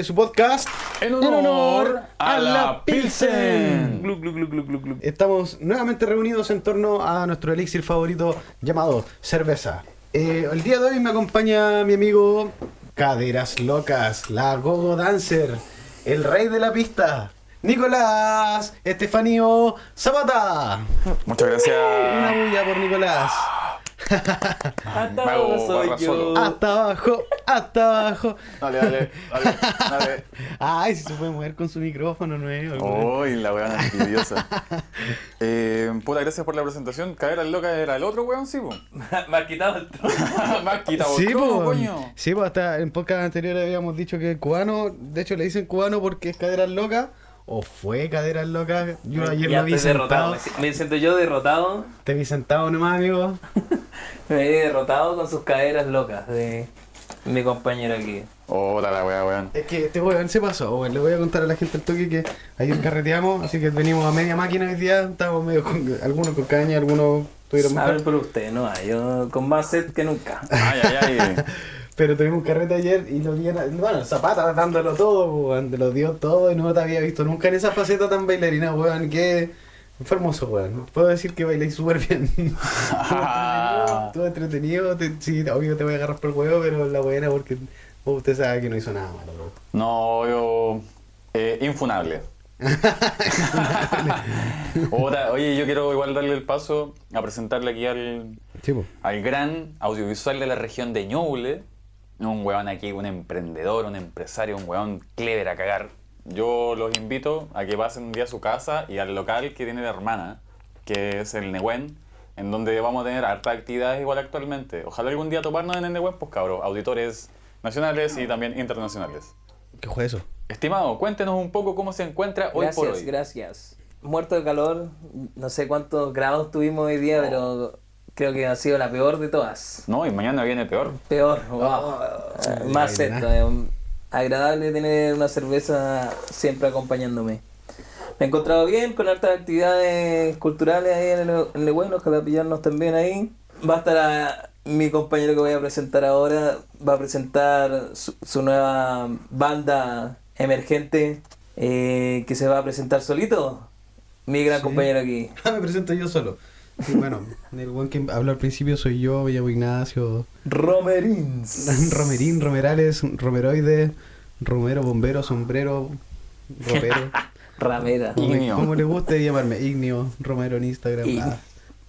de su podcast En honor a la Pilsen. Glu, glu, glu, glu, glu, glu. Estamos nuevamente reunidos en torno a nuestro elixir favorito llamado cerveza. Eh, el día de hoy me acompaña mi amigo Caderas Locas, la Gogo Dancer, el rey de la pista, Nicolás Estefanio Zapata. Muchas Una gracias. bulla por Nicolás. Hasta Me soy yo. solo. Hasta abajo, hasta abajo. Dale, dale, dale, dale. Ay, si se puede mover con su micrófono nuevo. Uy, la weón envidiosa. Eh, puta, gracias por la presentación. Caer al loca era el otro weón, sí, po. Me has quitado el trono. Me has quitado Sí, el trono, po. coño. Sí, pues hasta en podcast anteriores habíamos dicho que el cubano, de hecho le dicen cubano porque es caderas loca, o fue caderas loca. Yo ayer Ya lo vi derrotado. Me, me siento yo derrotado. Te vi sentado nomás, amigo. Me he derrotado con sus caderas locas de mi compañero aquí. Hola, la weá, weón. Es que este weón se pasó, weón. Le voy a contar a la gente el toque que ayer carreteamos, así que venimos a media máquina hoy día. Estábamos medio con, algunos con caña, algunos tuvieron A ver más. por usted, no, yo con más sed que nunca. Ay, ay, ay. Pero tuvimos un carrete ayer y lo vi, bueno, Zapata dándolo todo, weón, te lo dio todo y no te había visto nunca en esa faceta tan bailarina, weón, que fue hermoso, weón. Puedo decir que bailé súper bien. Estuvo entretenido, te- sí, obvio te voy a agarrar por el huevo, pero la buena porque vos usted sabe que no hizo nada malo. No, yo. Eh, infunable. Otra, oye, yo quiero igual darle el paso a presentarle aquí al, al gran audiovisual de la región de Ñuble. Un weón aquí, un emprendedor, un empresario, un weón clever a cagar. Yo los invito a que pasen un día a su casa y al local que tiene la hermana, que es el Nehuen, en donde vamos a tener hartas actividades igual actualmente. Ojalá algún día toparnos en el Nehuen, pues cabros, auditores nacionales y también internacionales. ¿Qué fue eso? Estimado, cuéntenos un poco cómo se encuentra hoy por Gracias, hoy. gracias. Muerto de calor, no sé cuántos grados tuvimos hoy día, pero creo que ha sido la peor de todas. No, y mañana viene peor. Peor, wow. Más sed, todavía. Agradable tener una cerveza siempre acompañándome. Me he encontrado bien con hartas actividades culturales ahí en el, en el bueno, ojalá pillarnos también ahí. Va a estar a- mi compañero que voy a presentar ahora, va a presentar su, su nueva banda emergente eh, que se va a presentar solito. Mi gran Sí. compañero aquí. Ah, me presento yo solo. Sí, bueno, el buen que habló al principio soy yo, me llamo Ignacio. Romerins. Romerín, Romerales, Romeroide, Romero, Bombero, Sombrero, Ropero. Ramera. Ignio. Como le guste llamarme, Ignio, Romero en Instagram. Ignio. ah.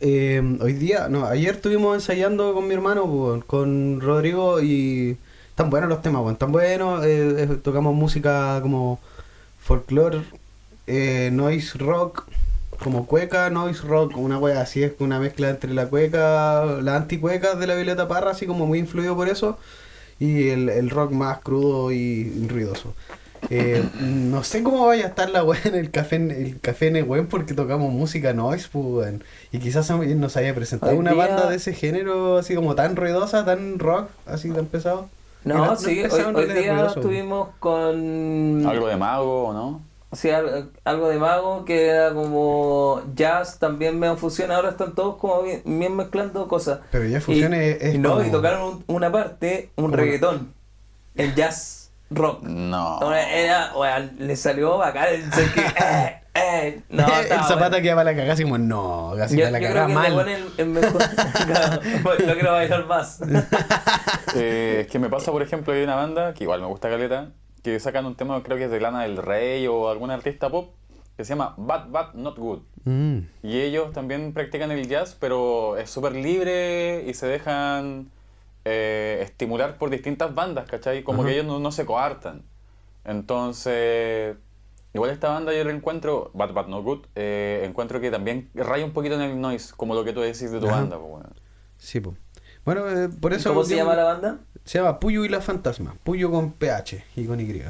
Eh, hoy día, no, ayer estuvimos ensayando con mi hermano, con Rodrigo y están buenos los temas, pues, están buenos. eh, eh, tocamos música como folclore, eh, noise rock, como cueca, noise rock, una wea así, es una mezcla entre la cueca, la anticueca de la Violeta Parra, así como muy influido por eso, y el, el rock más crudo y ruidoso. Eh, no sé cómo vaya a estar la wea en el café el café Nehuen porque tocamos música noise, pues. Y quizás nos haya presentado Hoy una día- banda de ese género, así como tan ruidosa, tan rock, así tan pesado. No, sí, hoy, en hoy día estuvimos con Algo de mago, ¿o no? Sí, al- algo de mago que era como jazz, también me fusión, ahora están todos como bien, bien mezclando cosas. Pero ya fusión y, es- es y no, como- y tocaron un- una parte, un Como- reggaetón, el jazz rock. No. Era, weón, le salió bacán, el ser que, eh, eh, no, el estaba zapata bueno. que va a la cagada así como, no, casi Yo, a la cagada creo que mal. el bueno es el mejor. Claro, no quiero bailar más. Eh, es que me pasa, por ejemplo, hay una banda que igual me gusta Caleta, que sacan un tema, creo que es de Lana del Rey o algún artista pop, que se llama Bad Bad Not Good. Mm. Y ellos también practican el jazz, pero es súper libre y se dejan eh, estimular por distintas bandas, ¿cachai? Como que ellos no, no se coartan. Entonces, igual esta banda yo la encuentro, Bad Bad Not Good, eh, encuentro que también raya un poquito en el noise, como lo que tú decís de tu banda. pues, bueno. Sí, pues. Bueno, eh, por eso... ¿Cómo se llama la banda? Se llama Puyo y la Fantasma. Puyo con PH y con Y.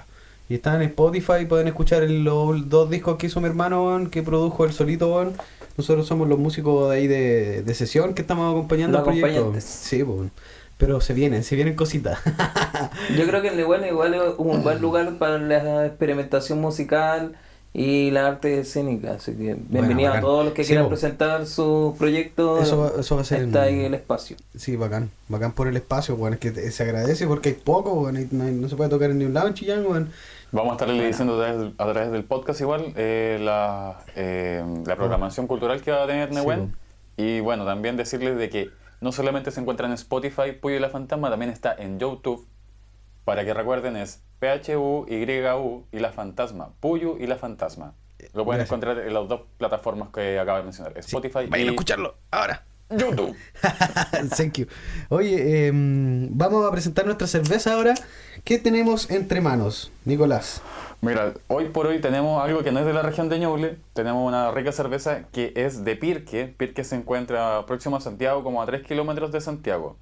Y está en Spotify, pueden escuchar el- los dos discos que hizo mi hermano, que produjo el solito. Nosotros somos los músicos de ahí de, de sesión que estamos acompañando Los el proyecto. Sí, pues. Pero se vienen, se vienen cositas. Yo creo que el Leguana igual es un buen lugar para la experimentación musical y la arte escénica. Así que bienvenido a todos los que Sí, quieran presentar sus proyectos. Eso va- eso va a ser Está en- ahí el espacio. Sí, bacán. Bacán por el espacio, weón. Es que te- se agradece porque hay poco, y No, se puede tocar en ningún lado en Chillán, weón. Vamos a estarle diciendo a través, del- a través del podcast igual eh, la, eh, la programación cultural que va a tener Sí, Nehuen. Y bueno, también decirles de que no solamente se encuentra en Spotify, Puyo y la Fantasma, también está en YouTube. Para que recuerden es P-H-U-Y-U y la Fantasma. Puyo y la Fantasma. Lo pueden Gracias. encontrar en las dos plataformas que acabo de mencionar. Spotify Vayan y a escucharlo ahora. YouTube. Thank you. Oye, em, vamos a presentar nuestra cerveza ahora. ¿Qué tenemos entre manos, Nicolás? Mira, hoy por hoy tenemos algo que no es de la región de Ñuble. Tenemos una rica cerveza que es de Pirque. Pirque se encuentra próximo a Santiago, como a 3 kilómetros de Santiago.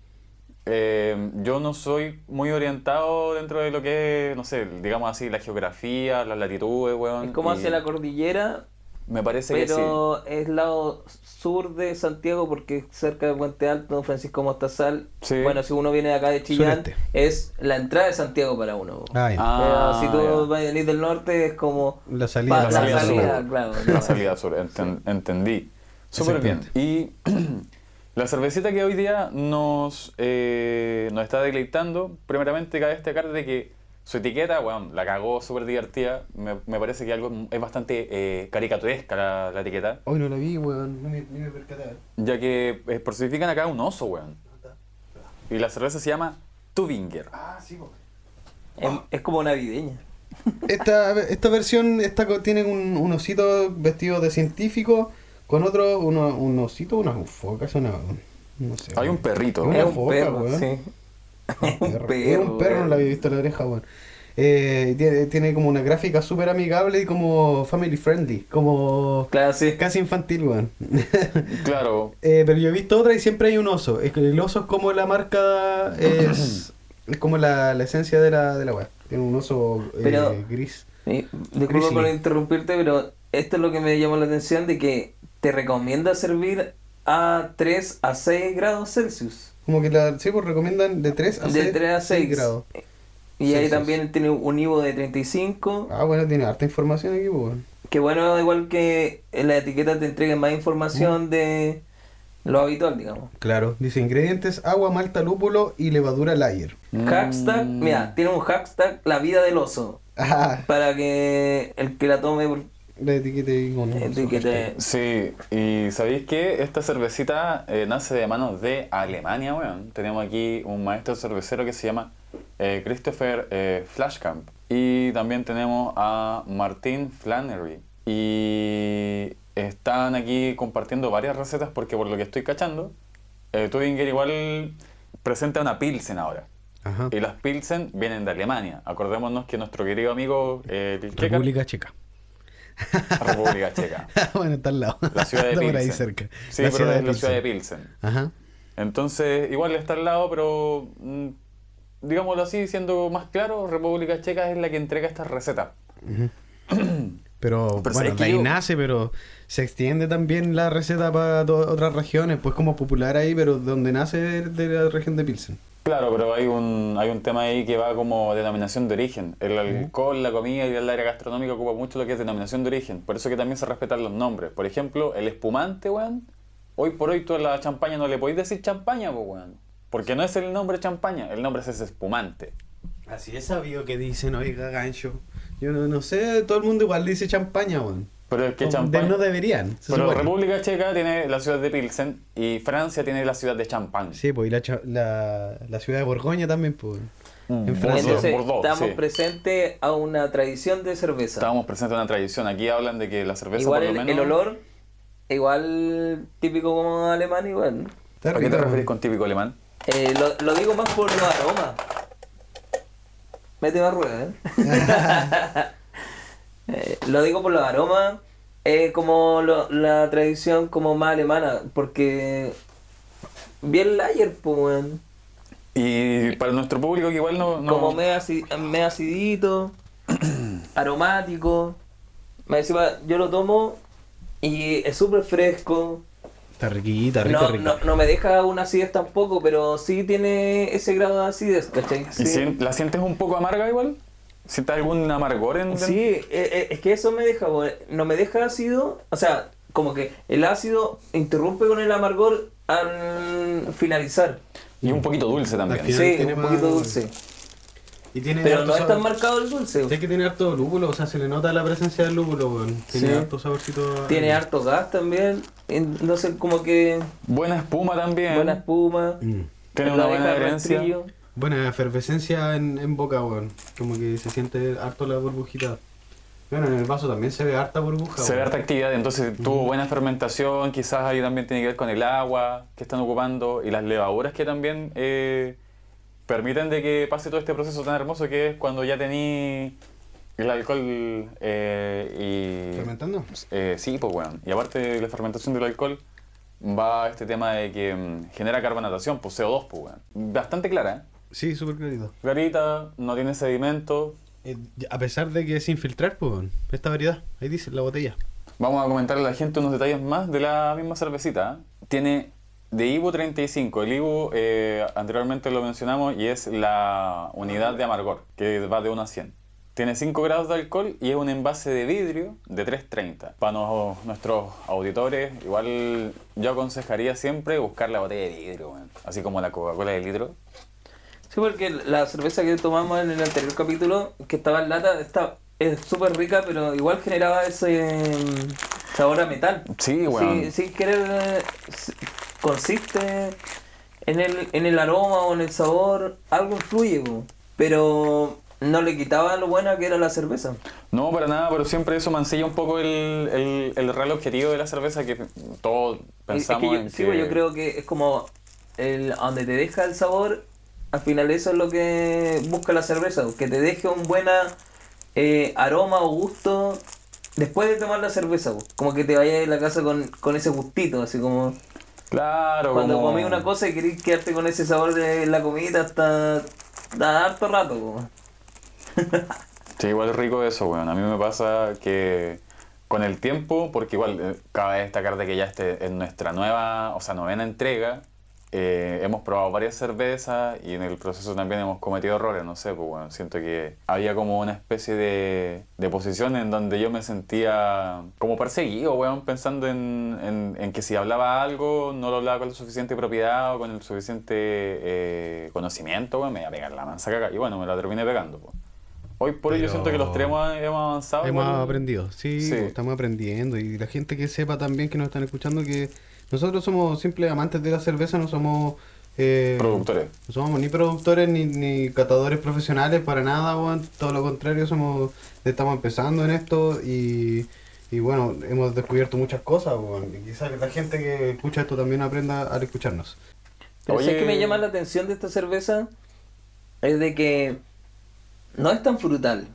Eh, yo no soy muy orientado dentro de lo que es, no sé, digamos así, la geografía, las latitudes, weón. Es como y hacia la cordillera, Me parece que sí. pero es lado sur de Santiago porque es cerca de Puente Alto, Don Francisco Mostazal. Sí. Bueno, si uno viene de acá de Chillán, Sureste. es la entrada de Santiago para uno. Ah, ya. Ah, Pero si tú ya. venís del norte es como La salida. pa- La la salida salida, sur. claro. La salida sur, enten- entendí. Súper bien. Y la cervecita que hoy día nos, eh, nos está deleitando, primeramente cabe destacar de que su etiqueta, bueno, la cagó súper divertida. Me, me parece que algo es bastante eh, caricaturesca la, la etiqueta, Hoy no la vi, weón. No me, ni me percaté. ya que eh, personifican acá un oso, weón. Y la cerveza se llama Tubinger. Ah, sí, weón. Es, es como navideña. Esta, esta versión está, co- tiene un, un osito vestido de científico con otro, uno, un osito, unas focas, una, no sé. Hay un perrito. Una es un foca, perro, weón. sí. Un un perro. Es un perro, no weón. la había visto la oreja, weón. Eh, tiene, tiene como una gráfica súper amigable y como family friendly, como Claro, sí. casi infantil, weón. Claro, Eh, pero yo he visto otra y siempre hay un oso. El oso es como la marca, es, es como la, la esencia de la, de la weá. Tiene un oso eh, Pero- gris. Sí, Disculpa por interrumpirte, pero esto es lo que me llamó la atención de que te recomienda servir a 3 a 6 grados Celsius. Como que la, sí, pues recomiendan de 3 a De 6, 3 a 6 grados. Y ahí también tiene un IVO de 35. Ah, bueno, tiene harta información aquí, pues. Que bueno, igual que en la etiqueta te entreguen más información de lo habitual, digamos. Claro, dice ingredientes, agua, malta, lúpulo y levadura layer. Hashtag, Mm. mira, tiene un hashtag la vida del oso. Ah, Para que el que la tome por la etiqueta ahí con etiquete. Sí, y ¿sabéis que esta cervecita eh, nace de manos de Alemania, weón? Tenemos aquí un maestro cervecero que se llama eh, Christopher eh, Flashkamp. Y también tenemos a Martin Flannery. Y están aquí compartiendo varias recetas porque por lo que estoy cachando, eh, Tubinger igual presenta una Pilsen ahora. Ajá. Y las Pilsen vienen de Alemania. Acordémonos que nuestro querido amigo eh, República Checa. República Checa. bueno, está al lado. La ciudad de Está Pilsen. por ahí cerca. Sí, La pero ciudad es la ciudad de Pilsen. Ajá. Entonces, igual está al lado, pero mm, digámoslo así, siendo más claro, República Checa es la que entrega estas recetas. Pero, Pero bueno, ¿sabes de ahí yo- nace, pero se extiende también la receta para otras regiones, pues como popular ahí, pero donde nace de la región de Pilsen. Claro, pero hay un, hay un tema ahí que va como denominación de origen. El alcohol, la comida y el área gastronómica ocupa mucho lo que es denominación de origen. Por eso que también se respetan los nombres. Por ejemplo, el espumante, weón. Hoy por hoy tú a la champaña no le podéis decir champaña, pues, weón. Porque no es el nombre champaña, el nombre es ese espumante. Así es sabido que dicen, oiga, gancho. Yo no, no sé, todo el mundo igual dice champaña, weón. Pero es que No, champaña... de- no deberían. se Pero supone. República Checa tiene la ciudad de Pilsen y Francia tiene la ciudad de Champagne. Sí, pues y la, la, la ciudad de Borgoña también, pues. Mm, En Francia. Entonces, Bordeaux, estamos sí. presentes a una tradición de cerveza. Estábamos presentes en una tradición. Aquí hablan de que la cerveza igual por el, lo menos... el olor, igual típico como alemán, igual. ¿A qué te refieres con típico alemán? Eh, lo, lo digo más por los aromas. Mete más rueda, ¿eh? Eh, lo digo por los aromas. Es como lo- la tradición como más alemana. Porque. Bien layer, pues, weón. Y para nuestro público que igual no... no- Como medio aci- medio acidito, aromático. Me encima, yo lo tomo y es súper fresco. Está riquita, rica, No, rica. no, no me deja una acidez tampoco, pero sí tiene ese grado de acidez, ¿cachai? ¿Y Sí. sien- la sientes un poco amarga igual? ¿Sientes algún amargor en Sí, eh, eh, es que eso me deja, no me deja ácido, o sea, como que el ácido interrumpe con el amargor al finalizar. Y un poquito dulce también. Al final Sí, tiene un más- poquito dulce. Y tiene Pero no es tan marcado el dulce. Sé que tiene harto lúpulo, o sea, se le nota la presencia del lúpulo. Tiene Sí. harto saborcito. Tiene harto gas también. No sé, como que Buena espuma también. buena espuma. Mm. Tiene la una buena de herencia. rastrillo. Buena efervescencia en, en boca, weón. Como que se siente harto la burbujita. Bueno, en el vaso también se ve harta burbuja, Se ve harta actividad, entonces tuvo buena fermentación, quizás ahí también tiene que ver con el agua que están ocupando y las levaduras que también eh, permiten de que pase todo este proceso tan hermoso que es cuando ya tení el alcohol eh, y... ¿Fermentando? Eh, sí, pues bueno. Y aparte de la fermentación del alcohol, va este tema de que mm, genera carbonatación, pues CO2, pues bueno. Bastante clara, ¿eh? Sí, súper clarito. Clarita, no tiene sedimento. Eh, a pesar de que es sin filtrar, pues, esta variedad. Ahí dice la botella. Vamos a comentarle a la gente unos detalles más de la misma cervecita. Tiene de Ibu 35. El Ibu eh, anteriormente lo mencionamos y es la unidad de amargor, que va de 1 a 100. Tiene 5 grados de alcohol y es un envase de vidrio de 330. Para nuestros auditores, igual yo aconsejaría siempre buscar la botella de vidrio, así como la Coca-Cola de litro. Sí, porque la cerveza que tomamos en el anterior capítulo, que estaba en lata, está, es súper rica, pero igual generaba ese mm, sabor a metal. Sí, weón. Sí, sin querer, consiste en el, en el aroma o en el sabor, algo influye, pero no le quitaba lo buena que era la cerveza. No, para nada, pero siempre eso mancilla un poco el, el, el real objetivo de la cerveza que todos pensamos es que yo, en sí, que... pues, yo creo que es como el, donde te deja el sabor, al final eso es lo que busca la cerveza, que te deje un buen aroma o gusto después de tomar la cerveza, como que te vayas a la casa con, con ese gustito, así como Claro, cuando como... comí una cosa y querés quedarte con ese sabor de la comida hasta, hasta harto rato. Sí, igual es rico eso, weón. A mí me pasa que con el tiempo, porque igual eh, cabe destacar de que ya este en nuestra nueva, o sea, novena entrega, eh, hemos probado varias cervezas y en el proceso también hemos cometido errores, no sé, pues bueno, siento que había como una especie de, de posición en donde yo me sentía como perseguido, weón, pensando en, en- en que si hablaba algo no lo hablaba con la suficiente propiedad o con el suficiente eh, conocimiento, weón, me iba a pegar la mansa caga. Y bueno, me la terminé pegando, pues. Hoy por hoy yo siento que los tres hemos, avanzado. Hemos aprendido, sí, Sí. pues, estamos aprendiendo. Y la gente que sepa también que nos están escuchando que nosotros somos simples amantes de la cerveza, no somos... eh, Productores. No somos ni productores ni, ni catadores profesionales para nada. Todo lo contrario, somos estamos empezando en esto y, y bueno, hemos descubierto muchas cosas, weón. Y quizás la gente que escucha esto también aprenda al escucharnos. Pero Oye. ¿sabes que me llama la atención de esta cerveza? Es de que no es tan frutal.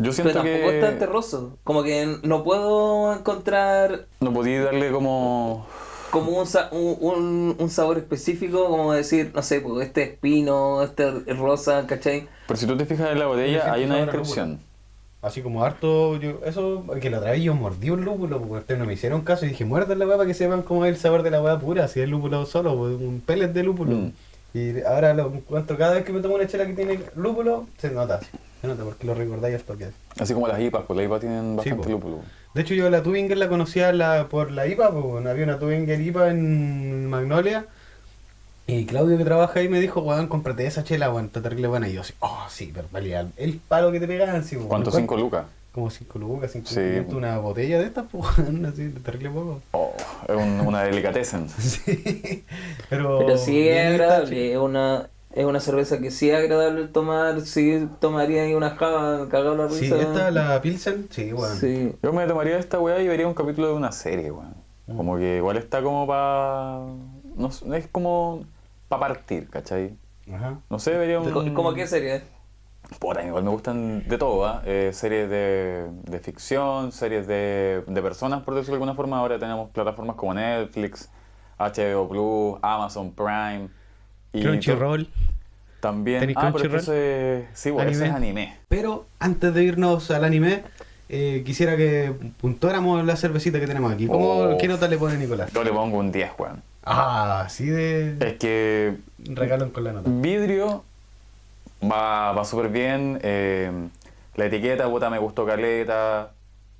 Yo Pero siento tampoco es tan que terroso. Como que no puedo encontrar no podía darle como... como un, sa- un, un- sabor específico, como decir, no sé, pues este es pino, este es rosa, ¿cachai? Pero si tú te fijas en la botella, hay una descripción. Así como harto, yo, eso, que la otra vez yo mordí un lúpulo, porque ustedes no me hicieron caso y dije, muerdan la weá para que sepan cómo es el sabor de la weá pura, si es lúpulo solo, pues, un pellet de lúpulo. Mm. Y ahora lo encuentro, cada vez que me tomo una chela que tiene lúpulo, se nota, se nota porque lo recordáis al toque. Así como las IPAs, pues las IPAs tienen bastante po. lúpulo. De hecho, yo la Tubinger la conocía la, por la IPA, pues, había una Tubinger IPA en Magnolia. Y Claudio que trabaja ahí me dijo, weón, cómprate esa chela, weón, está terrible buena. Y yo así, oh, sí, pero valía el palo que te pegaban, sí, weón. ¿Cuánto? ¿Cinco lucas? Como 5 lucas, 5 Sí. una botella de estas, pues, weón, así, terrible poco. Oh, es un- una delicatessen. Sí, pero... Pero sí es agradable, es una, es una cerveza que sí es agradable tomar, sí tomaría ahí una java, cagado la risa. Sí, esta, la Pilsen, sí, weón. Sí. Yo me tomaría esta weá y vería un capítulo de una serie, weón. Mm. Como que igual está como para... No, sé, es como para partir, ¿cachai? Ajá. No sé, vería un... ¿Cómo qué serie? Puta, igual me gustan de todo, ¿ah? Eh, series de, de ficción, series de, de personas, por decirlo de alguna forma. Ahora tenemos plataformas como Netflix, HBO Plus, Amazon Prime. Y Crunchyroll. También. ¿Tenéis Ah, pero Crunchyroll? eso es, sí, bueno, es anime. Pero antes de irnos al anime, eh, quisiera que puntuáramos la cervecita que tenemos aquí. ¿Cómo, Oh. ¿Qué nota le pone Nicolás? Yo le pongo un 10, weón. Ah, así de Es que regalo con la nota. vidrio Va, va súper bien. eh, la etiqueta, puta, me gustó caleta.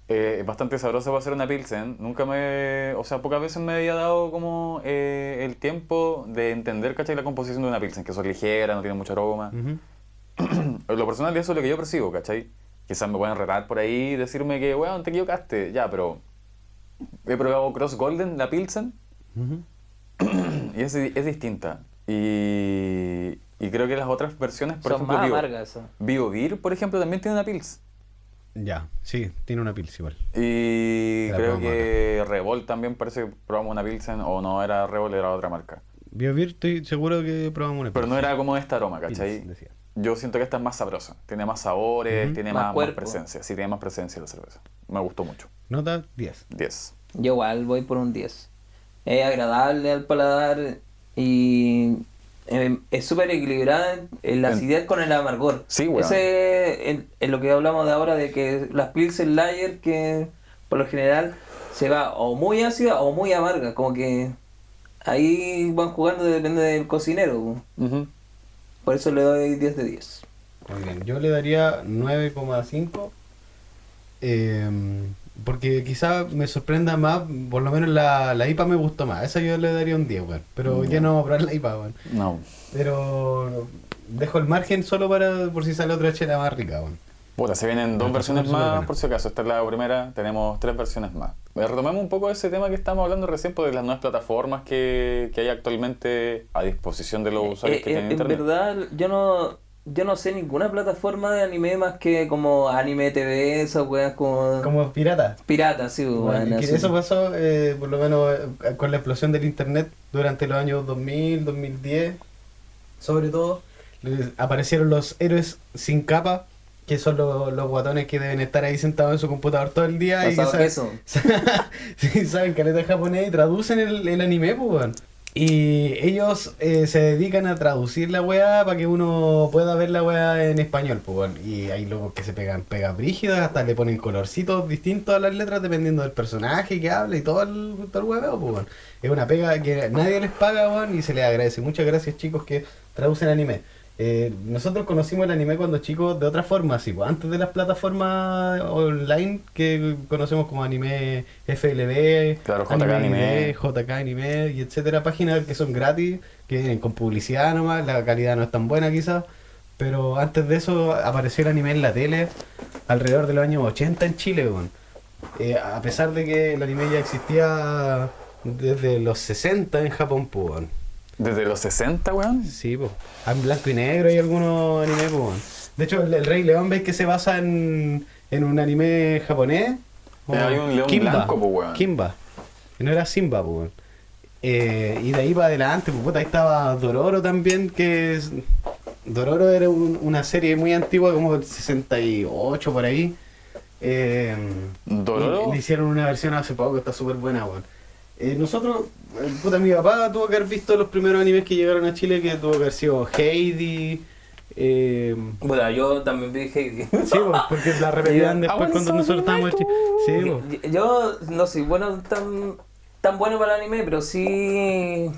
Eh, es bastante sabrosa para hacer una Pilsen. Nunca me. O sea, pocas veces me había dado como eh, el tiempo de entender, ¿cachai? La composición de una Pilsen, que son ligera, no tiene mucho aroma. Ujú. En lo personal, eso es lo que yo percibo, ¿cachai? Quizás me pueden retar por ahí y decirme que, weón, te equivocaste. Ya, pero. He probado Cross Golden, la Pilsen, Ujú. y es, es distinta. Y, y creo que las otras versiones, por Son ejemplo, más Bio, amargas esas. Bio Beer, por ejemplo, también tiene una Pils. Ya, sí, tiene una pils igual. Y La creo que Revolt también parece que probamos una Pilsen, o no era Revolt, era otra marca. BioBeer estoy seguro que probamos una Pero pils. no era como este aroma, Pils, ¿cachai? decía. Yo siento que esta es más sabrosa, tiene más sabores, tiene Más más, más cuerpo. presencia. Sí, tiene más presencia la cerveza. Me gustó mucho. Nota 10. 10. Yo igual voy por un 10. Es agradable al paladar y eh, es súper equilibrada en- en la acidez con el amargor. Sí, weón. Ese es es lo que hablamos de ahora de que las Pilsen Lager que por lo general se va o muy ácida o muy amarga, como que ahí van jugando depende del cocinero. po. Por eso le doy 10 de 10. Muy bien, yo le daría 9,5. eh, porque quizá me sorprenda más, por lo menos la, la IPA me gustó más. Esa yo le daría un 10, weón. Pero ya no vamos a probar la IPA, weón. No. Pero dejo el margen solo para por si sale otra chela más rica, weón. Puta, se vienen dos versiones más, por si acaso. Esta es la primera, tenemos tres versiones más. Eh, Retomemos un poco ese tema que estamos hablando recién, pues, de las nuevas plataformas que, que hay actualmente a disposición de los usuarios Eh, que eh, tienen en internet. verdad, yo no yo no sé ninguna plataforma de anime más que como Anime TV, esas weas como, Como pirata. piratas, sí, Bueno, que eso pasó, eh, por lo menos, eh, con la explosión del internet durante los años 2000, 2010, sobre todo. aparecieron los héroes sin capa, que son los, los guatones que deben estar ahí sentados en su computador todo el día y que Pasado saben, queso. sí, saben caleta japonés y traducen el, el anime, pues. Y ellos eh, se dedican a traducir la weá para que uno pueda ver la weá en español, pues, weón. Y hay locos que se pegan pegas brígidas, hasta le ponen colorcitos distintos a las letras dependiendo del personaje que habla y todo el, todo el hueveo, pues, weón. Es una pega que nadie les paga, weón, y se les agradece. Muchas gracias, chicos, que traducen anime. Eh, nosotros conocimos el anime cuando chicos de otra forma, así, pues, antes de las plataformas online que conocemos como anime FLB, Claro, JK Anime. JK Anime y etcétera, páginas que son gratis, que vienen con publicidad nomás, la calidad no es tan buena quizás, pero antes de eso apareció el anime en la tele alrededor de los años 80 en Chile. Eh, a pesar de que el anime ya existía desde los 60 en Japón, pues. Desde los 60, weón. Sí, pues. En blanco y negro hay algunos animes, pues. weón. De hecho, el, el Rey León veis que se basa en, en un anime japonés. Eh, hay un león blanco, pues, weón. Kimba. No era Simba, pues. weón. Eh, y de ahí para adelante, pues puta, ahí estaba Dororo también, que es... Dororo era un- una serie muy antigua, como del 68 por ahí. Eh, ¿Dororo? Le hicieron una versión hace poco, está súper buena, weón. Eh, nosotros, eh, puta, mi papá tuvo que haber visto los primeros animes que llegaron a Chile, que tuvo que haber sido Heidi. Eh, Bueno, yo también vi Heidi. sí, pues, porque la repetían después wanna cuando nosotros estábamos en Chile. Sí. Yo no soy bueno tan, tan bueno para el anime, pero sí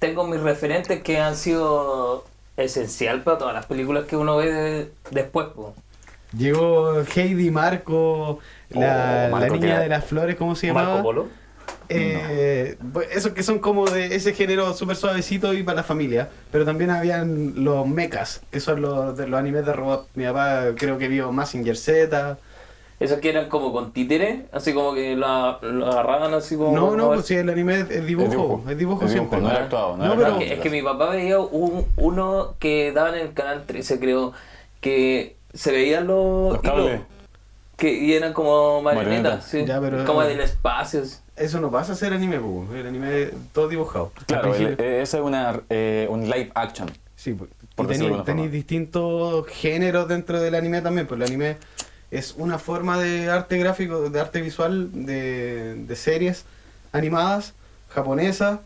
tengo mis referentes que han sido esencial para todas las películas que uno ve de- después. po. Llegó Heidi Marco, la, Oh, Marco, la niña de las flores, ¿cómo se llamaba? Marco Polo. Eh, pues, esos que son como de ese género súper suavecito y para la familia. Pero también habían los mechas, que son los de los animes de robot. Mi papá creo que vio Massinger Z. Esos que eran como con títeres, así como que lo, lo agarraban así como... No, no, pues si el anime es, es dibujo, Es dibujo. es dibujo siempre. no era actuado, no No, era pero- No, que- es que mi papá veía un, uno que daban en el canal 13, creo, que se veían los, Los cables. hilos, que y eran como marionetas, Marionetas. sí, Ya, pero- como del espacio. Eso no pasa a ser anime. El anime todo dibujado. Claro, el- eh, esa es una, eh, un live action. Sí, pues. tenéis distintos géneros dentro del anime también, pues el anime es una forma de arte gráfico, de arte visual, de, de series animadas japonesas,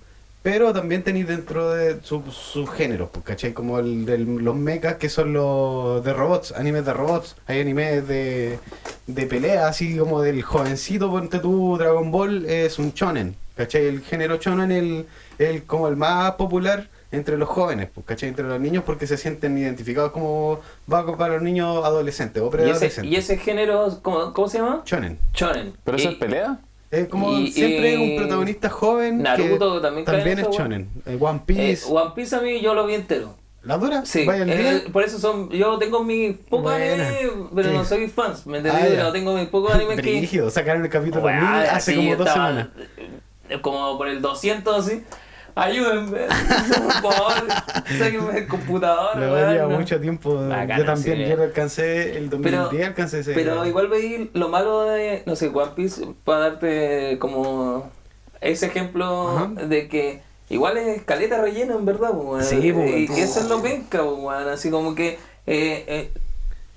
pero también tenéis dentro de sus subgéneros, pues, ¿cachai? Como el de los mechas que son los de robots, animes de robots, hay animes de, de pelea, así como del jovencito, ponte tú, Dragon Ball es un shonen, ¿cachai? El género shonen el, el como el más popular entre los jóvenes, pues, ¿cachai? Entre los niños porque se sienten identificados como va para los niños adolescentes o ¿Y ese, preadolescentes. y ese género, ¿cómo, cómo se llama? Shonen. Shonen. ¿Pero eso Y- es pelea? Es como Y- siempre y- un protagonista joven Naruto que también también es shonen. Eh, One eh, Piece. One Piece a mí yo lo vi entero. ¿La dura? Sí, ¿Vaya al eh, por eso son, yo tengo mis pocos Buena. animes, pero Sí. no soy fans, ¿me entendés? Ah, pero tengo mis pocos animes que... Sacaron el capítulo Weá, 1000 hace así como dos estaba, semanas. eh, Como por el 200 así. Ayúdenme, por favor, sáquenme el computador. Me weón, lleva no. mucho tiempo. Bacana, yo también, sí. yo lo alcancé el 2010, Pero- alcancé ese. Pero igual veí lo malo de, no sé, One Piece, para darte como ese ejemplo Ajá. de que igual es caleta relleno en verdad, pues, weón. Sí, y weón. eso es lo penca, weón, así como que eh, eh,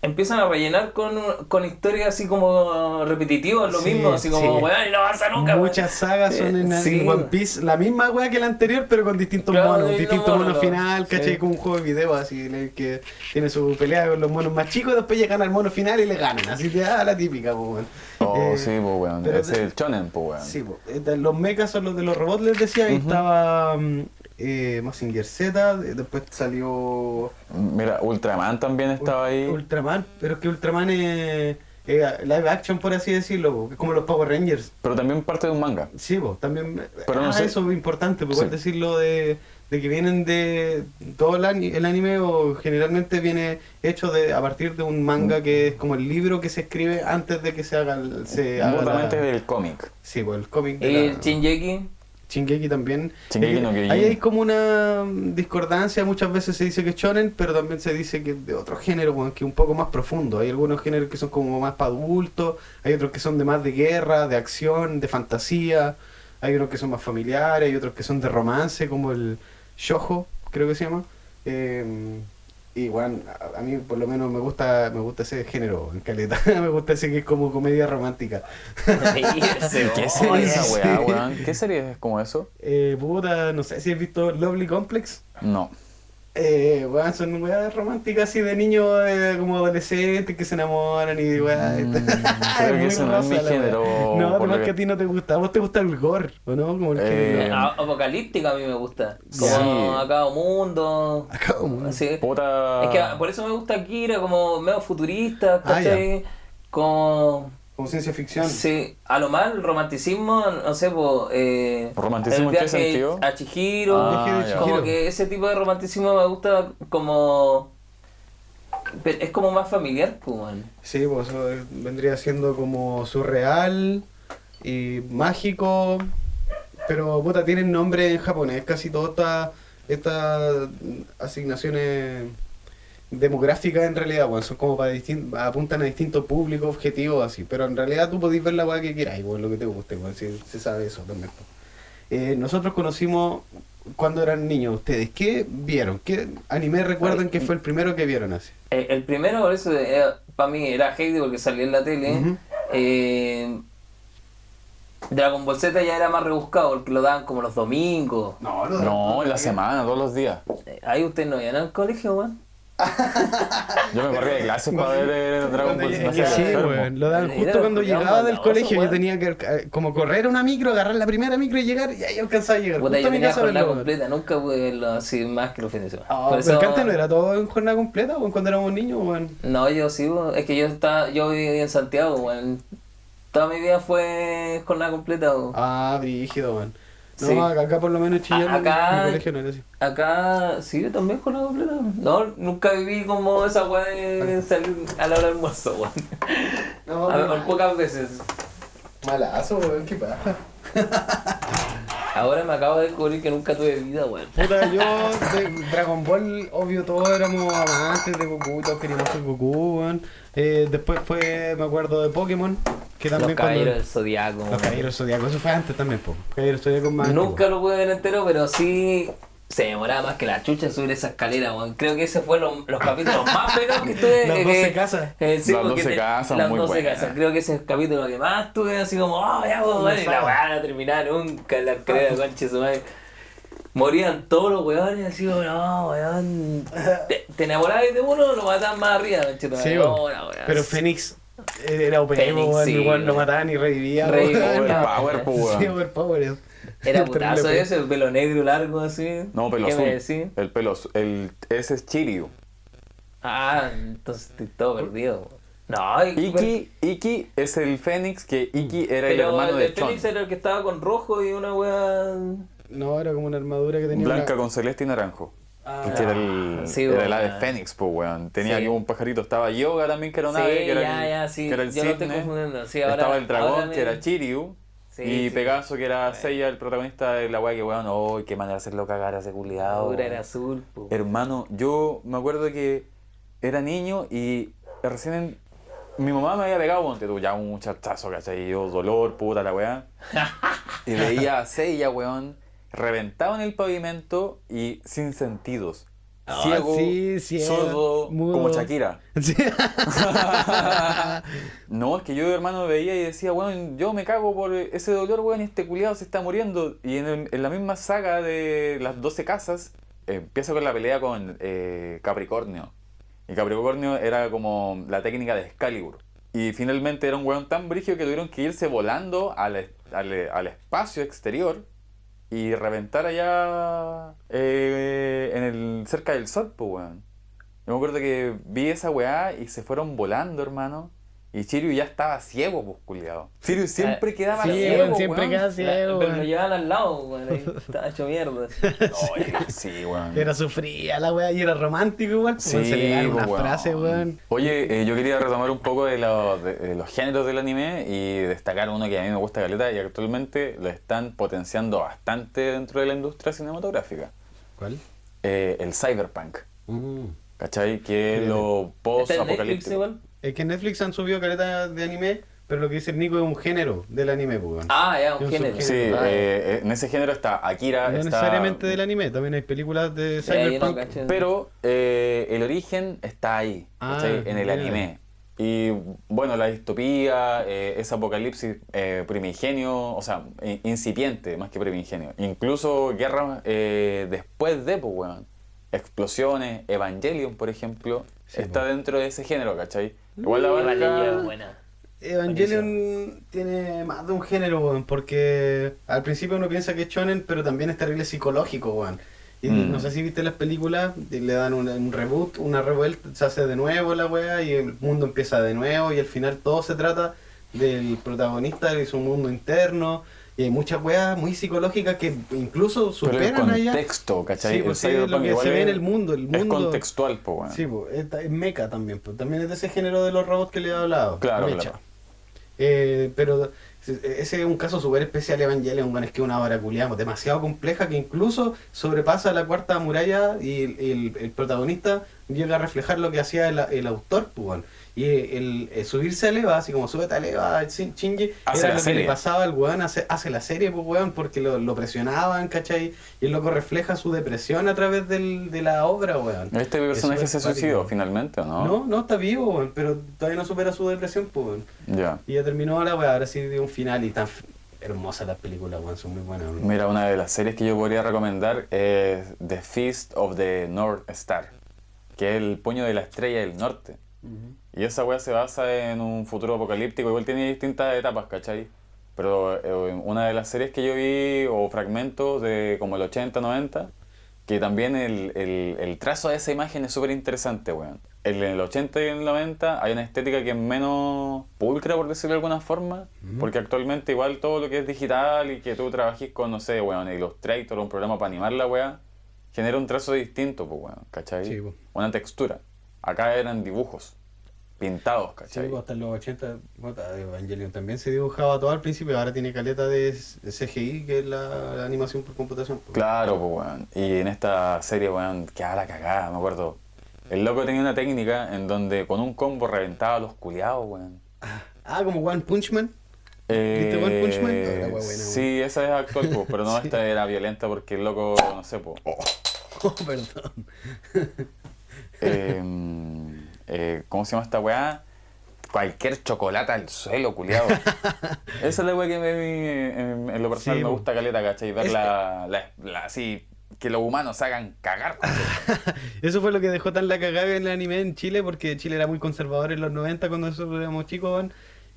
empiezan a rellenar con, con historias así como repetitivas, lo Sí, mismo, así como, sí. weón, y no avanza nunca, weón. Muchas sagas son en, Eh, en sí. One Piece, la misma wea que la anterior, pero con distintos Claro, monos, distintos distinto mono monos, final, sí. ¿cachai? Como un juego de video así, en el que tiene su pelea con los monos más chicos, después llegan al mono final y le ganan, así te da la típica, pues, weón. Oh, Eh, sí, pues, weón. es el shonen, pues, weón. Sí, po. Eh, los mechas son los de los robots, les decía, y estaba mm, eh, Mazinger Z, de- después salió Mira, Ultraman también estaba ahí. Ultraman, pero es que Ultraman es eh, live action, por así decirlo, como los Power Rangers. Pero también parte de un manga. Sí, pues también. Pero no ah, sé- Eso es importante, Sí. decirlo de, de que vienen de. Todo el, el anime o generalmente viene hecho de a partir de un manga que es como el libro que se escribe antes de que se haga. el- Se haga la- del cómic. Sí, pues el cómic la- el Shinjeki, Shingeki también. Shingeki no Kyojin. Ahí hay como una discordancia, muchas veces se dice que es shonen, pero también se dice que es de otro género, weón, que es un poco más profundo. Hay algunos géneros que son como más para adultos, hay otros que son de más de guerra, de acción, de fantasía, hay otros que son más familiares, hay otros que son de romance, como el shoujo, creo que se llama. Eh, y bueno, a, a mí por lo menos me gusta me gusta ese género en caleta, me gusta ese que es como comedia romántica. ¿Qué serie es esa weá, weón? ¿Qué serie es como eso? Eh, puta, no sé si has visto Lovely Complex. No. Eh, weón, son weas románticas así de niños eh, como adolescentes que se enamoran y weá. Mm, Es creo que muy ese no es mi género, No, además que que- a ti no te gusta. A vos te gusta el gore, ¿o no? Como el Eh. Ah, Apocalíptica a mí me gusta. Como Sí. Acabo Mundo. Acabo Mundo. Así. Puta. Es que por eso me gusta Akira, como medio futurista, Ah, ¿cachai? como. Como ciencia ficción. Sí, a lo mal, romanticismo, no sé, po, eh, ¿Romanticismo el en qué sentido? A Chihiro, Ah, ya. como Chihiro. que ese tipo de romanticismo me gusta como. pero Es como más familiar, pues. Sí, pues eso vendría siendo como surreal y mágico. Pero puta, tienen nombre en japonés. Casi todas estas estas asignaciones demográficas en realidad, bueno, son como para distin- apuntan a distintos públicos, objetivos, así. Pero en realidad tú podés ver la weá que quieras, igual lo que te guste, igual si se sabe eso también. Eh, nosotros conocimos cuando eran niños ustedes. ¿Qué vieron? ¿Qué anime recuerdan que fue el primero que vieron así? Eh, el primero, por eso, para mí era Heidi porque salía en la tele. Eh, Dragon Ball Z ya era más rebuscado porque lo daban como los domingos. No, No, en la semana, todos los días. Eh, Ahí ustedes no iban al colegio, weón. Yo me corría de clases para ver eh, Dragon Cuando Ball sí, lo Era justo cuando llegaba del colegio. Yo tenía que eh, como correr una micro, agarrar la primera micro y llegar, y ahí alcanzaba a llegar. Puta, yo tenía jornada completa, nunca pude verlo así más que los fines de semana. Ah, pero antes no era todo en jornada completa, weón, cuando éramos niños, weón. No, yo sí, es que yo estaba, yo viví en Santiago, weón. Toda mi vida fue jornada completa, weón. Ah, brígido, weón. No, Sí. acá, acá por lo menos en Chillán, A- acá- mi colegio no era así. Acá sí, yo también jornada completa. No, nunca viví como esa weá de salir a la hora del almuerzo, weón. No, A ver, pocas veces. malazo, weón, qué paja. Ahora me acabo de descubrir que nunca tuve vida, weón. Puta, yo de Dragon Ball, obvio, todos éramos amantes de Goku, todos queríamos ser Goku, weón. Eh, después fue, me acuerdo de Pokémon, que Los también caballeros cuando... del zodiaco. Los weón. Caballeros Zodíacos, eso fue antes también, po. Caballeros Zodíacos más Nunca antiguo. lo pude ver entero, pero sí se demoraba más que la chucha subir esa escalera, weón. Creo que ese fue lo- los capítulos más pegados que tuve. Las eh, 12 que- casas. eh, sí, Las porque 12 casas, las muy 12 buena. casas. Creo que ese es el capítulo que más tuve, así como, oh, ya, weón, y la weá no terminaba nunca en la escalera, conche su madre. Morían todos los weones, así como, no, weón. Te, te enamorabas de uno, lo mataban más arriba, conche. Sí, No, weá. Pero Fénix eh, era OP, Fénix, weón, sí, igual lo mataban y revivía. Weón. Overpower, Sí, overpower. Era putazo ese, el pelo negro largo así. No, pelo. El pelo. El, ese es Chiryu. Ah, entonces estoy todo perdido. No, Iki, Iki es el Fénix, que Iki era el pero hermano de el Fénix Chon. era el que estaba con rojo y una wea. No, era como una armadura que tenía. Blanca una- con celeste y naranjo. Ah, que era el, sí, era el ave Fénix, pues, weón. Tenía Sí. como un pajarito. Estaba Yoga también, que era un Sí, ave, que era, ya, el, ya, sí. que era el Yo lo estoy confundiendo. Sí, ahora- Estaba el dragón, ahora que era Chiryu. Sí, y sí. Pegaso, que era Seiya, el protagonista de la weá, que weón, oh, qué manera de hacerlo cagar a ese culiado. Ahora era azul. po. Hermano, yo me acuerdo que era niño y recién en- mi mamá me había pegado, ponte tú, ya un muchachazo, ¿cachai? Yo, dolor, puta la weá. Y veía a Seiya, weón, reventado en el pavimento y sin sentidos. Ah, Ciego, sí, ciego, sordo, mudo. como Shakira. Sí. No, es que yo, hermano, veía y decía, weón, yo me cago por ese dolor, weón, y este culiado se está muriendo. Y en, el- en la misma saga de las 12 casas, eh, empieza con la pelea con eh, Capricornio. Y Capricornio era como la técnica de Excalibur. Y finalmente era un weón tan brígido que tuvieron que irse volando al, al, al espacio exterior y reventar allá eh, en el, cerca del sol, pues, weón. Yo me acuerdo que vi esa weá y se fueron volando, hermano. Y Chiryu ya estaba ciego, pues, culiado. Chiryu siempre quedaba Sí, ciego, siempre weón. queda ciego. Pero lo llevaban al lado, weón. Ahí estaba hecho mierda. Oye, sí, weón. Era sufría la weá y era romántico igual. pues, se le una weón. frase, weón. Oye, eh, yo quería retomar un poco de, los- de- de los géneros del anime y destacar uno que a mí me gusta caleta y actualmente lo están potenciando bastante dentro de la industria cinematográfica. ¿Cuál? Eh, el cyberpunk, Mm. ¿cachai? Que es lo ¿Está en Netflix post-apocalíptico. Es que en Netflix han subido caleta de anime, pero lo que dice el Nico es un género del anime, pues. Ah, ya, un Un género. Sí. Ah, eh, en ese género está Akira, no está... necesariamente del anime, también hay películas de Sí, no Cyberpunk. Pero eh, el origen está ahí, Ah, ¿cachai? en el anime. Y bueno, la distopía, eh, ese apocalipsis eh, primigenio, o sea, incipiente más que primigenio. Incluso guerras eh, después de, pues. Explosiones, Evangelion, por ejemplo, Sí, está dentro de ese género, ¿cachai? Igual la Igual ella es barca... buena. Evangelion tiene más de un género, weón, porque al principio uno piensa que es shonen, pero también es terrible psicológico, weón. Y Mm. no sé si viste las películas, y le dan un, un reboot, una revuelta, se hace de nuevo la weá y el mundo empieza de nuevo y al final todo se trata del protagonista y su mundo interno. Y hay muchas weas muy psicológicas que incluso el superan allá. contexto, ¿cachai? Sí, pues sí, El es lo que se ve en es- el mundo. El Es mundo contextual, pues, weón. Sí, pues, es, es mecha también, pues. También es de ese género de los robots que le he hablado. Claro, mecha. claro. Eh, pero ese es un caso súper especial Evangelion, bueno, es que una obra demasiado compleja que incluso sobrepasa la cuarta muralla y el, el- el protagonista llega a reflejar lo que hacía el, el autor, pues. Y el, el subirse a Eva, así como súbete a Eva, Shin- Shinji, Hace era la lo que serie. le pasaba al weón, hace, hace la serie, pues weón, porque lo, lo presionaban, ¿cachai? Y el loco refleja su depresión a través del, de la obra, weón. Este personaje se suicidó finalmente, ¿o no? No, no, está vivo, weón, pero todavía no supera su depresión, pues, weón. Ya. Y ya terminó la weá, ahora sí dio un final y tan hermosas las películas, weón, son muy buenas. Mira, una de las series que yo podría recomendar es The Feast of the North Star, que es el puño de la estrella del norte. Y esa weá se basa en un futuro apocalíptico, igual tiene distintas etapas, ¿cachai? Pero eh, una de las series que yo vi, o fragmentos de como el 80, 90, que también el, el- el trazo de esa imagen es súper interesante, weón. En el 80 y el 90 hay una estética que es menos pulcra, por decirlo de alguna forma, porque actualmente igual todo lo que es digital y que tú trabajes con, no sé, weón, Illustrator o un programa para animar la weá, genera un trazo distinto, pues, weón, ¿cachai? Sí. Una textura. Acá eran dibujos, pintados, Sí, ¿cachai? pues, hasta en los 80, puta, Evangelion también se dibujaba todo al principio, ahora tiene caleta de, CGI, que es la, la animación por computación. pues. Claro, pues, weón. Y en esta serie, weón, quedaba la cagada, me acuerdo. El loco tenía una técnica en donde con un combo reventaba a los culiados, weón. Ah, como One Punch Man. Eh, ¿Viste One Punch Man? Oh, buena, sí, esa es actual, pues, pero no, Sí. esta era violenta porque el loco, no sé, pues. Oh, perdón. eh, eh, ¿Cómo se llama esta weá? Cualquier chocolate al suelo, culiado. Esa es la weá que me, en, en lo personal Sí, me gusta caleta, ¿cachai? Ver la, la- la- así, que los humanos hagan cagar. Eso fue lo que dejó tan la cagada en el anime en Chile, porque Chile era muy conservador en los 90 cuando nosotros éramos chicos.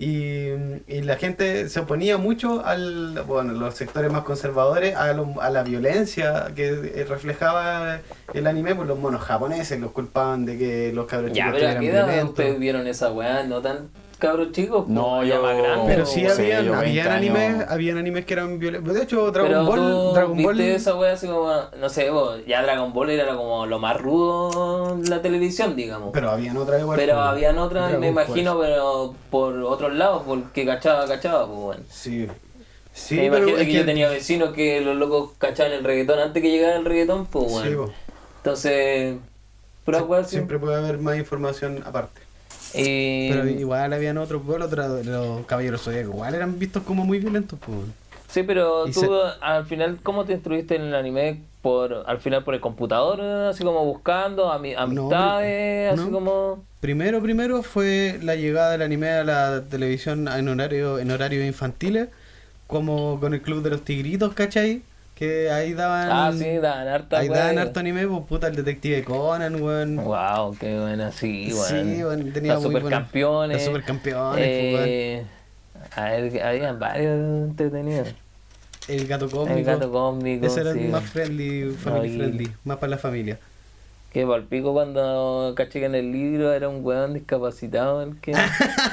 Y, y la gente se oponía mucho al, bueno, los sectores más conservadores a, lo- a la violencia que reflejaba el anime, pues los monos japoneses los culpaban de que los cabros Ya, chicos pero ¿a eran violentos. ustedes vieron esa weá? No tan cabros chicos, No, po, ya yo- más grandes. Pero sí Sí, habían, yo 20 habían años. animes, habían animes que eran violentos. De hecho, Dragon Pero Ball, tú Dragon viste Ball esa wea así como, no sé, vos, ya Dragon Ball era como lo más rudo en la televisión, digamos. Pero, Pero habían otras igual. pues. habían otras, Dragon me imagino, Quest. pero por otros lados, porque cachaba, cachaba, pues bueno. Sí. Sí, me pero es que, yo tenía vecinos que los locos cachaban el reggaetón antes que llegara el reggaetón, pues Sí, bueno. Entonces, pura. Siempre puede haber más información aparte. Pero igual habían otros, pues, los, otros- los caballeros zodíacos igual eran vistos como muy violentos, pues. Sí, pero Y tú se- al final, ¿cómo te instruiste en el anime? Por, al final por el computador, así como buscando ami- amistades, no. así como... Primero, primero fue la llegada del anime a la televisión en horario, en horarios infantiles, como con el Club de los Tigritos, ¿cachai? Que ahí daban... Ah, sí, dan harta Ahí daban harto anime, pues puta, el detective Conan, weón. Wow, qué buena, sí, weón. Sí, weón, tenía Los muy supercampeones. Los supercampeones, pues, eh, A ver, habían varios entretenidos. El gato cósmico. El gato cósmico. Ese era sí. más friendly, family Ahí. friendly, más para la familia. Que palpico cuando caché que en el libro era un weón discapacitado el que.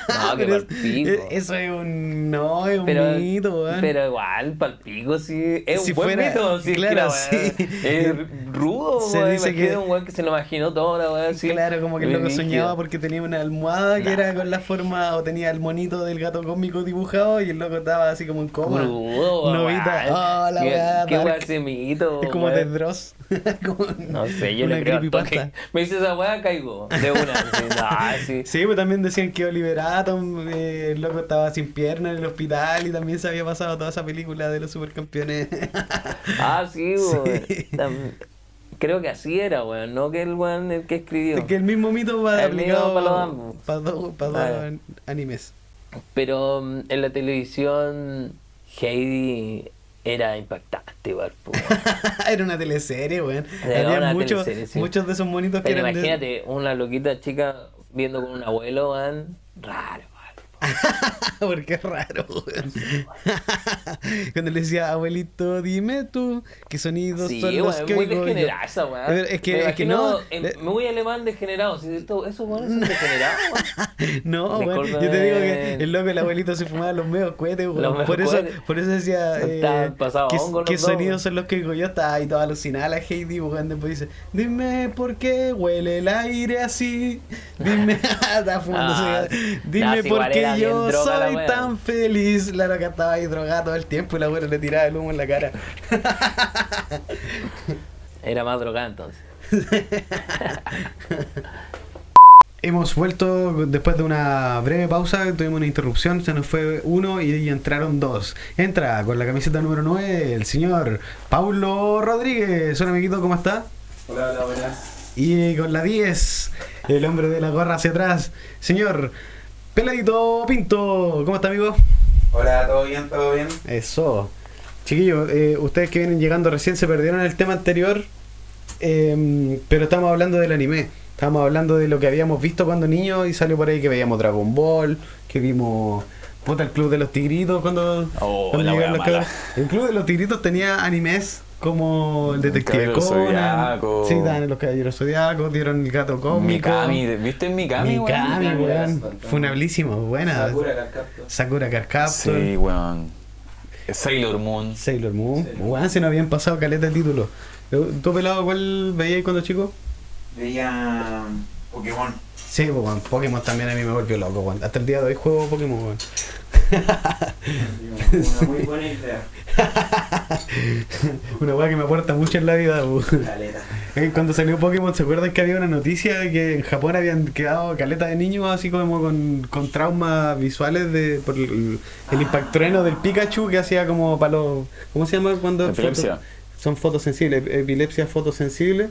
No, que es- palpico. es- Eso es un. No, es un Pero, mito, weón. pero igual, palpico, sí. Es Si un buen fuera- mito, sí. es que claro, la weá sí. Es rudo, Se weón. dice que- un weón que se lo imaginó todo, la weá, sí. Claro, como que el loco soñaba porque tenía una almohada que Nah. era con la forma, o tenía el monito del gato cósmico dibujado y el loco estaba así como en coma. Rudo, Novita. Oh, la ¿Qué, weá, qué dark. weá ese mito? Es como de Dross. Como No sé, yo le creo toque. Me dice esa weá, caigo. De una. sí, ah, sí. Sí, pues también decían que Oliver Atom, eh, el loco estaba sin pierna en el hospital y también se había pasado toda esa película de los supercampeones. Ah, sí, weón. Sí. Creo que así era, weón. No que el weón el que escribió. Es que el mismo mito va El aplicado para los ambos. para dos, para dos an- animes. Pero mm, en la televisión, Heidi era impactante, igual. Era una teleserie, weón. Había una muchos, teleserie, sí. muchos de esos monitos que Pero eran de- imagínate, una loquita chica viendo con un abuelo, weón. Raro. Porque es raro, weón. Cuando le decía, abuelito, dime tú, qué sonidos Sí, son los que muy oigo yo?" degenerada esa es que- Me es que no, en- Muy alemán degenerado. Si esto, esos weones son degenerados, weón. No, weón. Yo te digo que el loco, el abuelito se fumaba los medios cohetes, weón. Por eso, por eso decía, eh, pasados ¿qué, hongos los qué dos, sonidos son los que oigo yo? Estaba ahí toda alucinada la Heidi, weón. Después dice, dime por qué huele el aire así. Dime, estaba fumando Ah, Dime por qué era yo la soy tan feliz. La loca estaba ahí drogada todo el tiempo y la abuela le tiraba el humo en la cara. Era más drogada entonces. Hemos vuelto después de una breve pausa, tuvimos una interrupción, se nos fue uno y entraron dos. Entra con la camiseta número 9 el señor Paulo Rodríguez. Hola amiguito, ¿cómo está? Hola, hola, buenas. Y con la 10, el hombre de la gorra hacia atrás, señor Peladito Pinto. ¿Cómo está amigo? Hola, ¿todo bien? ¿Todo bien? Eso. Chiquillos, eh, ustedes que vienen llegando recién se perdieron el tema anterior, eh, pero estamos hablando del anime. Estamos hablando de lo que habíamos visto cuando niños y salió por ahí que veíamos Dragon Ball, que vimos puta, el Club de los Tigritos cuando, Oh, cuando la llegaron wea los. El Club de los Tigritos tenía animes como el Detective Conan. Sí, dan los Caballeros Zodiacos, dieron el gato cósmico. Mikami, ¿viste Mikami, weón? Mikami, Mikami, weón. weón. Funablísimo, buena. Sakura Carcaptor. Sakura Card Captor. Sí, weón. Sailor Moon. Sailor Moon. Sailor Moon. Weón, se nos habían pasado caleta de títulos. ¿Tú pelado cuál veías cuando chico? Veía Pokémon. Sí, pues. Pokémon también a mí me volvió loco. Hasta el día de hoy juego Pokémon. Una muy buena idea. Una weá que me aporta mucho en la vida. Eh, Cuando salió Pokémon, ¿se acuerdan que había una noticia de que en Japón habían quedado caleta de niños así como con, con traumas visuales de por el, el impactrueno del Pikachu que hacía como para los... ¿Cómo se llama cuando? Epilepsia. foto- son fotosensibles, epilepsia fotosensible.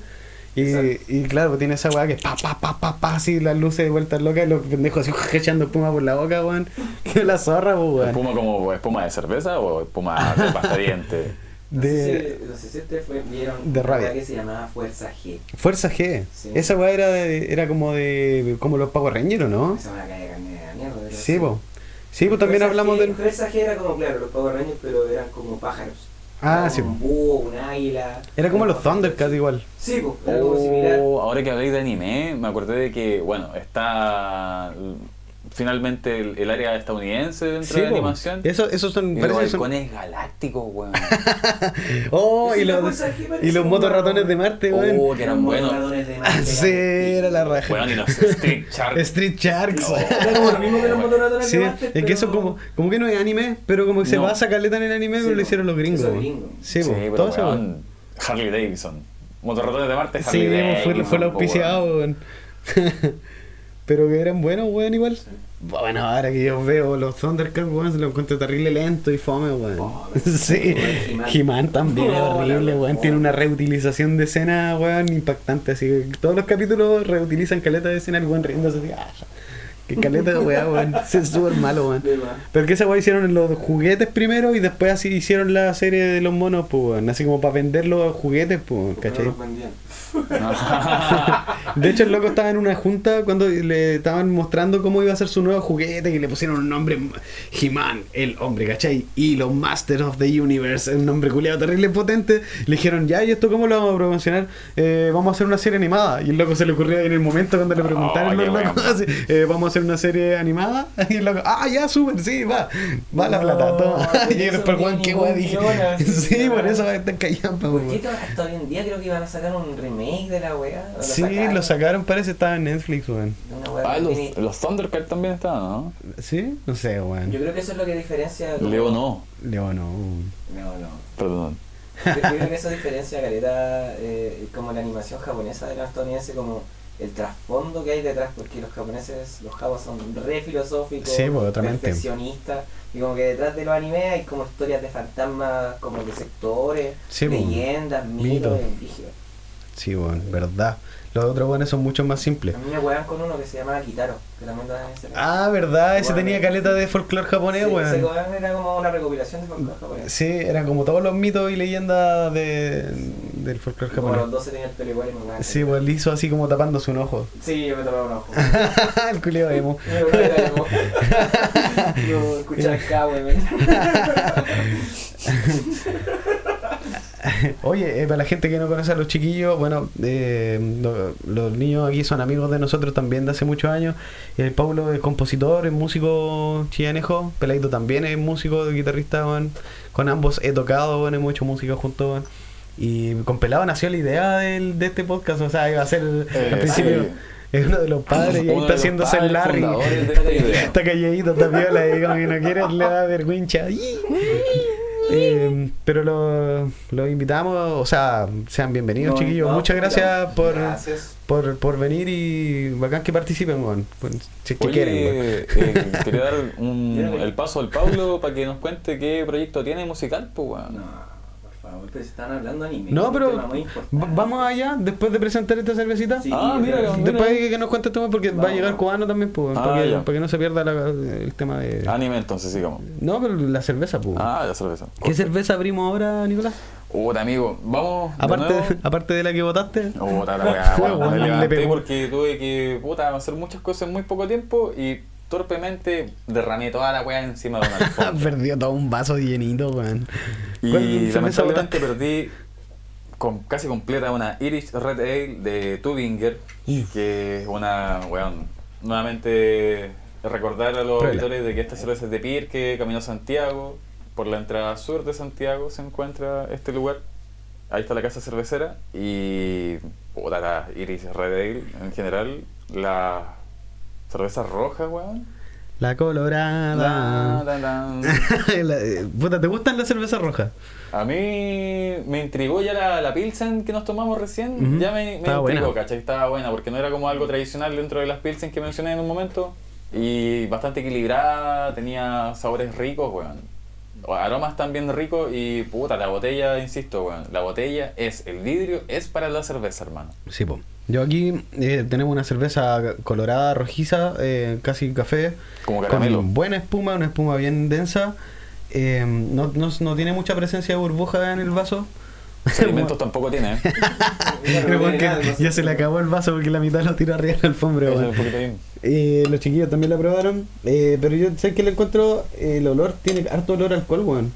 Y, y claro, tiene esa weá que pa, pa, pa, pa, pa, así las luces de vueltas locas y los pendejos así echando espuma por la boca, weón. Que la zorra, pues, weón. ¿Espuma como espuma de cerveza o espuma de pasta diente? No De sé si, no sé si ustedes vieron de una rabia. weá que se llamaba Fuerza G. Fuerza G. Sí. Esa weá era, de- era como de como los Power Rangers, ¿o ¿no? Esa es una calle de carne de mierda. Sí, po. Sí, pues también Fuerza hablamos G- del. Fuerza G era como, claro, los Power Rangers, pero eran como pájaros. Ah, Era sí. Un búho, un águila. Era como los Thundercats igual. Sí, pues, era como similar. Oh, ahora que habléis de anime, me acordé de que, bueno, está finalmente el, el área estadounidense dentro Sí, de la po. animación. Eso, esos son. Y los son- galácticos, weón. Oh, Sí, y los, y los motorratones de Marte, weón. Oh, que eran buenos. motorratones de Ah, Marte, sí, era la raja. Weón, y los Street Sharks. Street Sharks. Era como lo mismo que los motorratones Sí, de Marte. es que eso como, como que no es anime, pero como que se basa caleta en el anime, Sí, pero lo hicieron los gringos. Sí, Sí, todo eso. Harley Davidson. Motorratones de Marte, Harley Sí, Davidson. fue, fue el auspiciado, weón. weón. Pero que eran buenos, weón, igual. Bueno, ahora que yo veo los Thundercats, weón, se lo encuentro terrible lento y fome, weón. Fome. sí, He-Man. También es No, horrible, weón. Tiene una reutilización de escena, weón, impactante. Así que todos los capítulos reutilizan caleta de escena, el weón riéndose así. Ah, qué caleta de weá, weón. Es súper malo, weón. Pero que esa weá hicieron los juguetes primero y después así hicieron la serie de los monos, pues, weón. Así como para vender los juguetes, pues, no ¿cachai? los vendían. De hecho, el loco estaba en una junta cuando le estaban mostrando cómo iba a ser su nuevo juguete y le pusieron un nombre He-Man, el hombre, ¿cachai? Y los Masters of the Universe, un nombre culiado terrible potente. Le dijeron, ya, ¿y esto cómo lo vamos a promocionar? Eh, vamos a hacer una serie animada. Y el loco se le ocurrió en el momento cuando le preguntaron Oh, así, eh, vamos a hacer una serie animada. Y el loco, ah, ya, súper, sí, va. Va la plata, toma. por y eso después, no Juan, qué dije. así, Sí, por eso están callando, ¿Por weón. qué to- hasta hoy en día creo que iban a sacar un remake de la wea? ¿O lo Sí, sacaron? lo sacaron, parece, estaba en Netflix, weón. Ah, los, tiene- los Thundercats también estaban, ¿no? ¿Sí? No sé, weón. Yo creo que eso es lo que diferencia. como- Leo no. Leo no. No, no. Perdón. Yo, yo creo que eso diferencia caleta eh, como la animación japonesa de la estadounidense, como el trasfondo que hay detrás, porque los japoneses, los japoneses son re filosóficos, Sí, pues, perfeccionistas, y como que detrás de los animes hay como historias de fantasmas, como de sectores, Sí, pues, leyendas, mito. mitos, brígido. Sí, weón, verdad. Los otros weones son mucho más simples. A mí me wean con uno que se llamaba Kitaro, que también ese Ah, verdad, ese Weón. tenía caleta de folclore japonés, Sí, ese weón. weón era como una recopilación de folclore japonés. Sí, eran como todos los mitos y leyendas de, del folclore Como los japonés. 12 tenían el pelo igual y me. Sí, pues liso así como tapándose un ojo. Sí, yo me tomaba un ojo. el culeo emo. Yo escuchar acá, weón. Oye, eh, para la gente que no conoce a los chiquillos, bueno, eh, lo- los niños aquí son amigos de nosotros también de hace muchos años. El Paulo es compositor, es músico chillanejo. Peladito también es músico, guitarrista. Con ambos he tocado, weón, hemos hecho música juntos. Y con Pelado nació la idea del, de este podcast, o sea, iba a ser Eh, al principio. sí. Es uno de los padres y ahí está haciéndose el Larry. Está calladito, está piola y como que no quiere, le da vergüenza. Eh, pero los lo invitamos, o sea, sean bienvenidos No, chiquillos. no, Muchas gracias por, Gracias. por, por venir y bacán que participen, weón. Pues, Si es que Oye, quieren, eh, quería dar un- el paso al Pablo para que nos cuente qué proyecto tiene musical, pues, weón. Pero están hablando de anime. No, pero vamos allá después de presentar esta cervecita. Sí, Ah, mira, mira. Después que, que nos cuente el tema porque va a Vamos, llegar vamos. cubano también, pues, Ah, para, que, para que no se pierda la- el tema de... Anime, entonces, sigamos. No, pero la cerveza, pues. Ah, la cerveza. ¿Qué cerveza abrimos ahora, Nicolás? Puta, amigo, vamos. de Aparte, nuevo. aparte de la que votaste. Puta la weá, porque tuve que puta, hacer muchas cosas en muy poco tiempo y torpemente derramé toda la weá encima de una alfombra. Perdió todo un vaso llenito, weón. ¿Cuál y lamentablemente perdí con, casi completa una Irish Red Ale de Tubinger, Mm. que es una, weón, nuevamente recordar a los auditores de que esta cerveza es de Pirque, Camino a Santiago, por la entrada sur de Santiago se encuentra este lugar. Ahí está la casa cervecera y puta, la Irish Red Ale en general, la cerveza roja, weón. La colorada. La, la, la. Eh, puta, ¿te gustan las cervezas rojas? A mí me intrigó ya la, la Pilsen que nos tomamos recién. Ya me, me Estaba intrigó, buena. ¿cachai? Estaba buena porque no era como algo tradicional dentro de las Pilsen que mencioné en un momento. Y bastante equilibrada, tenía sabores ricos, weón. Aromas también ricos y puta, la botella, insisto. La botella es, el vidrio es para la cerveza, hermano. Sí, po. Yo aquí eh, tenemos una cerveza colorada, rojiza, eh, casi café. Como caramelo. Con buena espuma, una espuma bien densa. Eh, no, no, no tiene mucha presencia de burbuja en el vaso. Sedimentos tampoco tiene, ¿eh? Ya se le acabó el vaso porque la mitad lo tiró arriba de la alfombra, Eso es bien. Eh, los chiquillos también la probaron, eh, pero yo sé que le encuentro eh, el olor, tiene harto olor a alcohol, weón.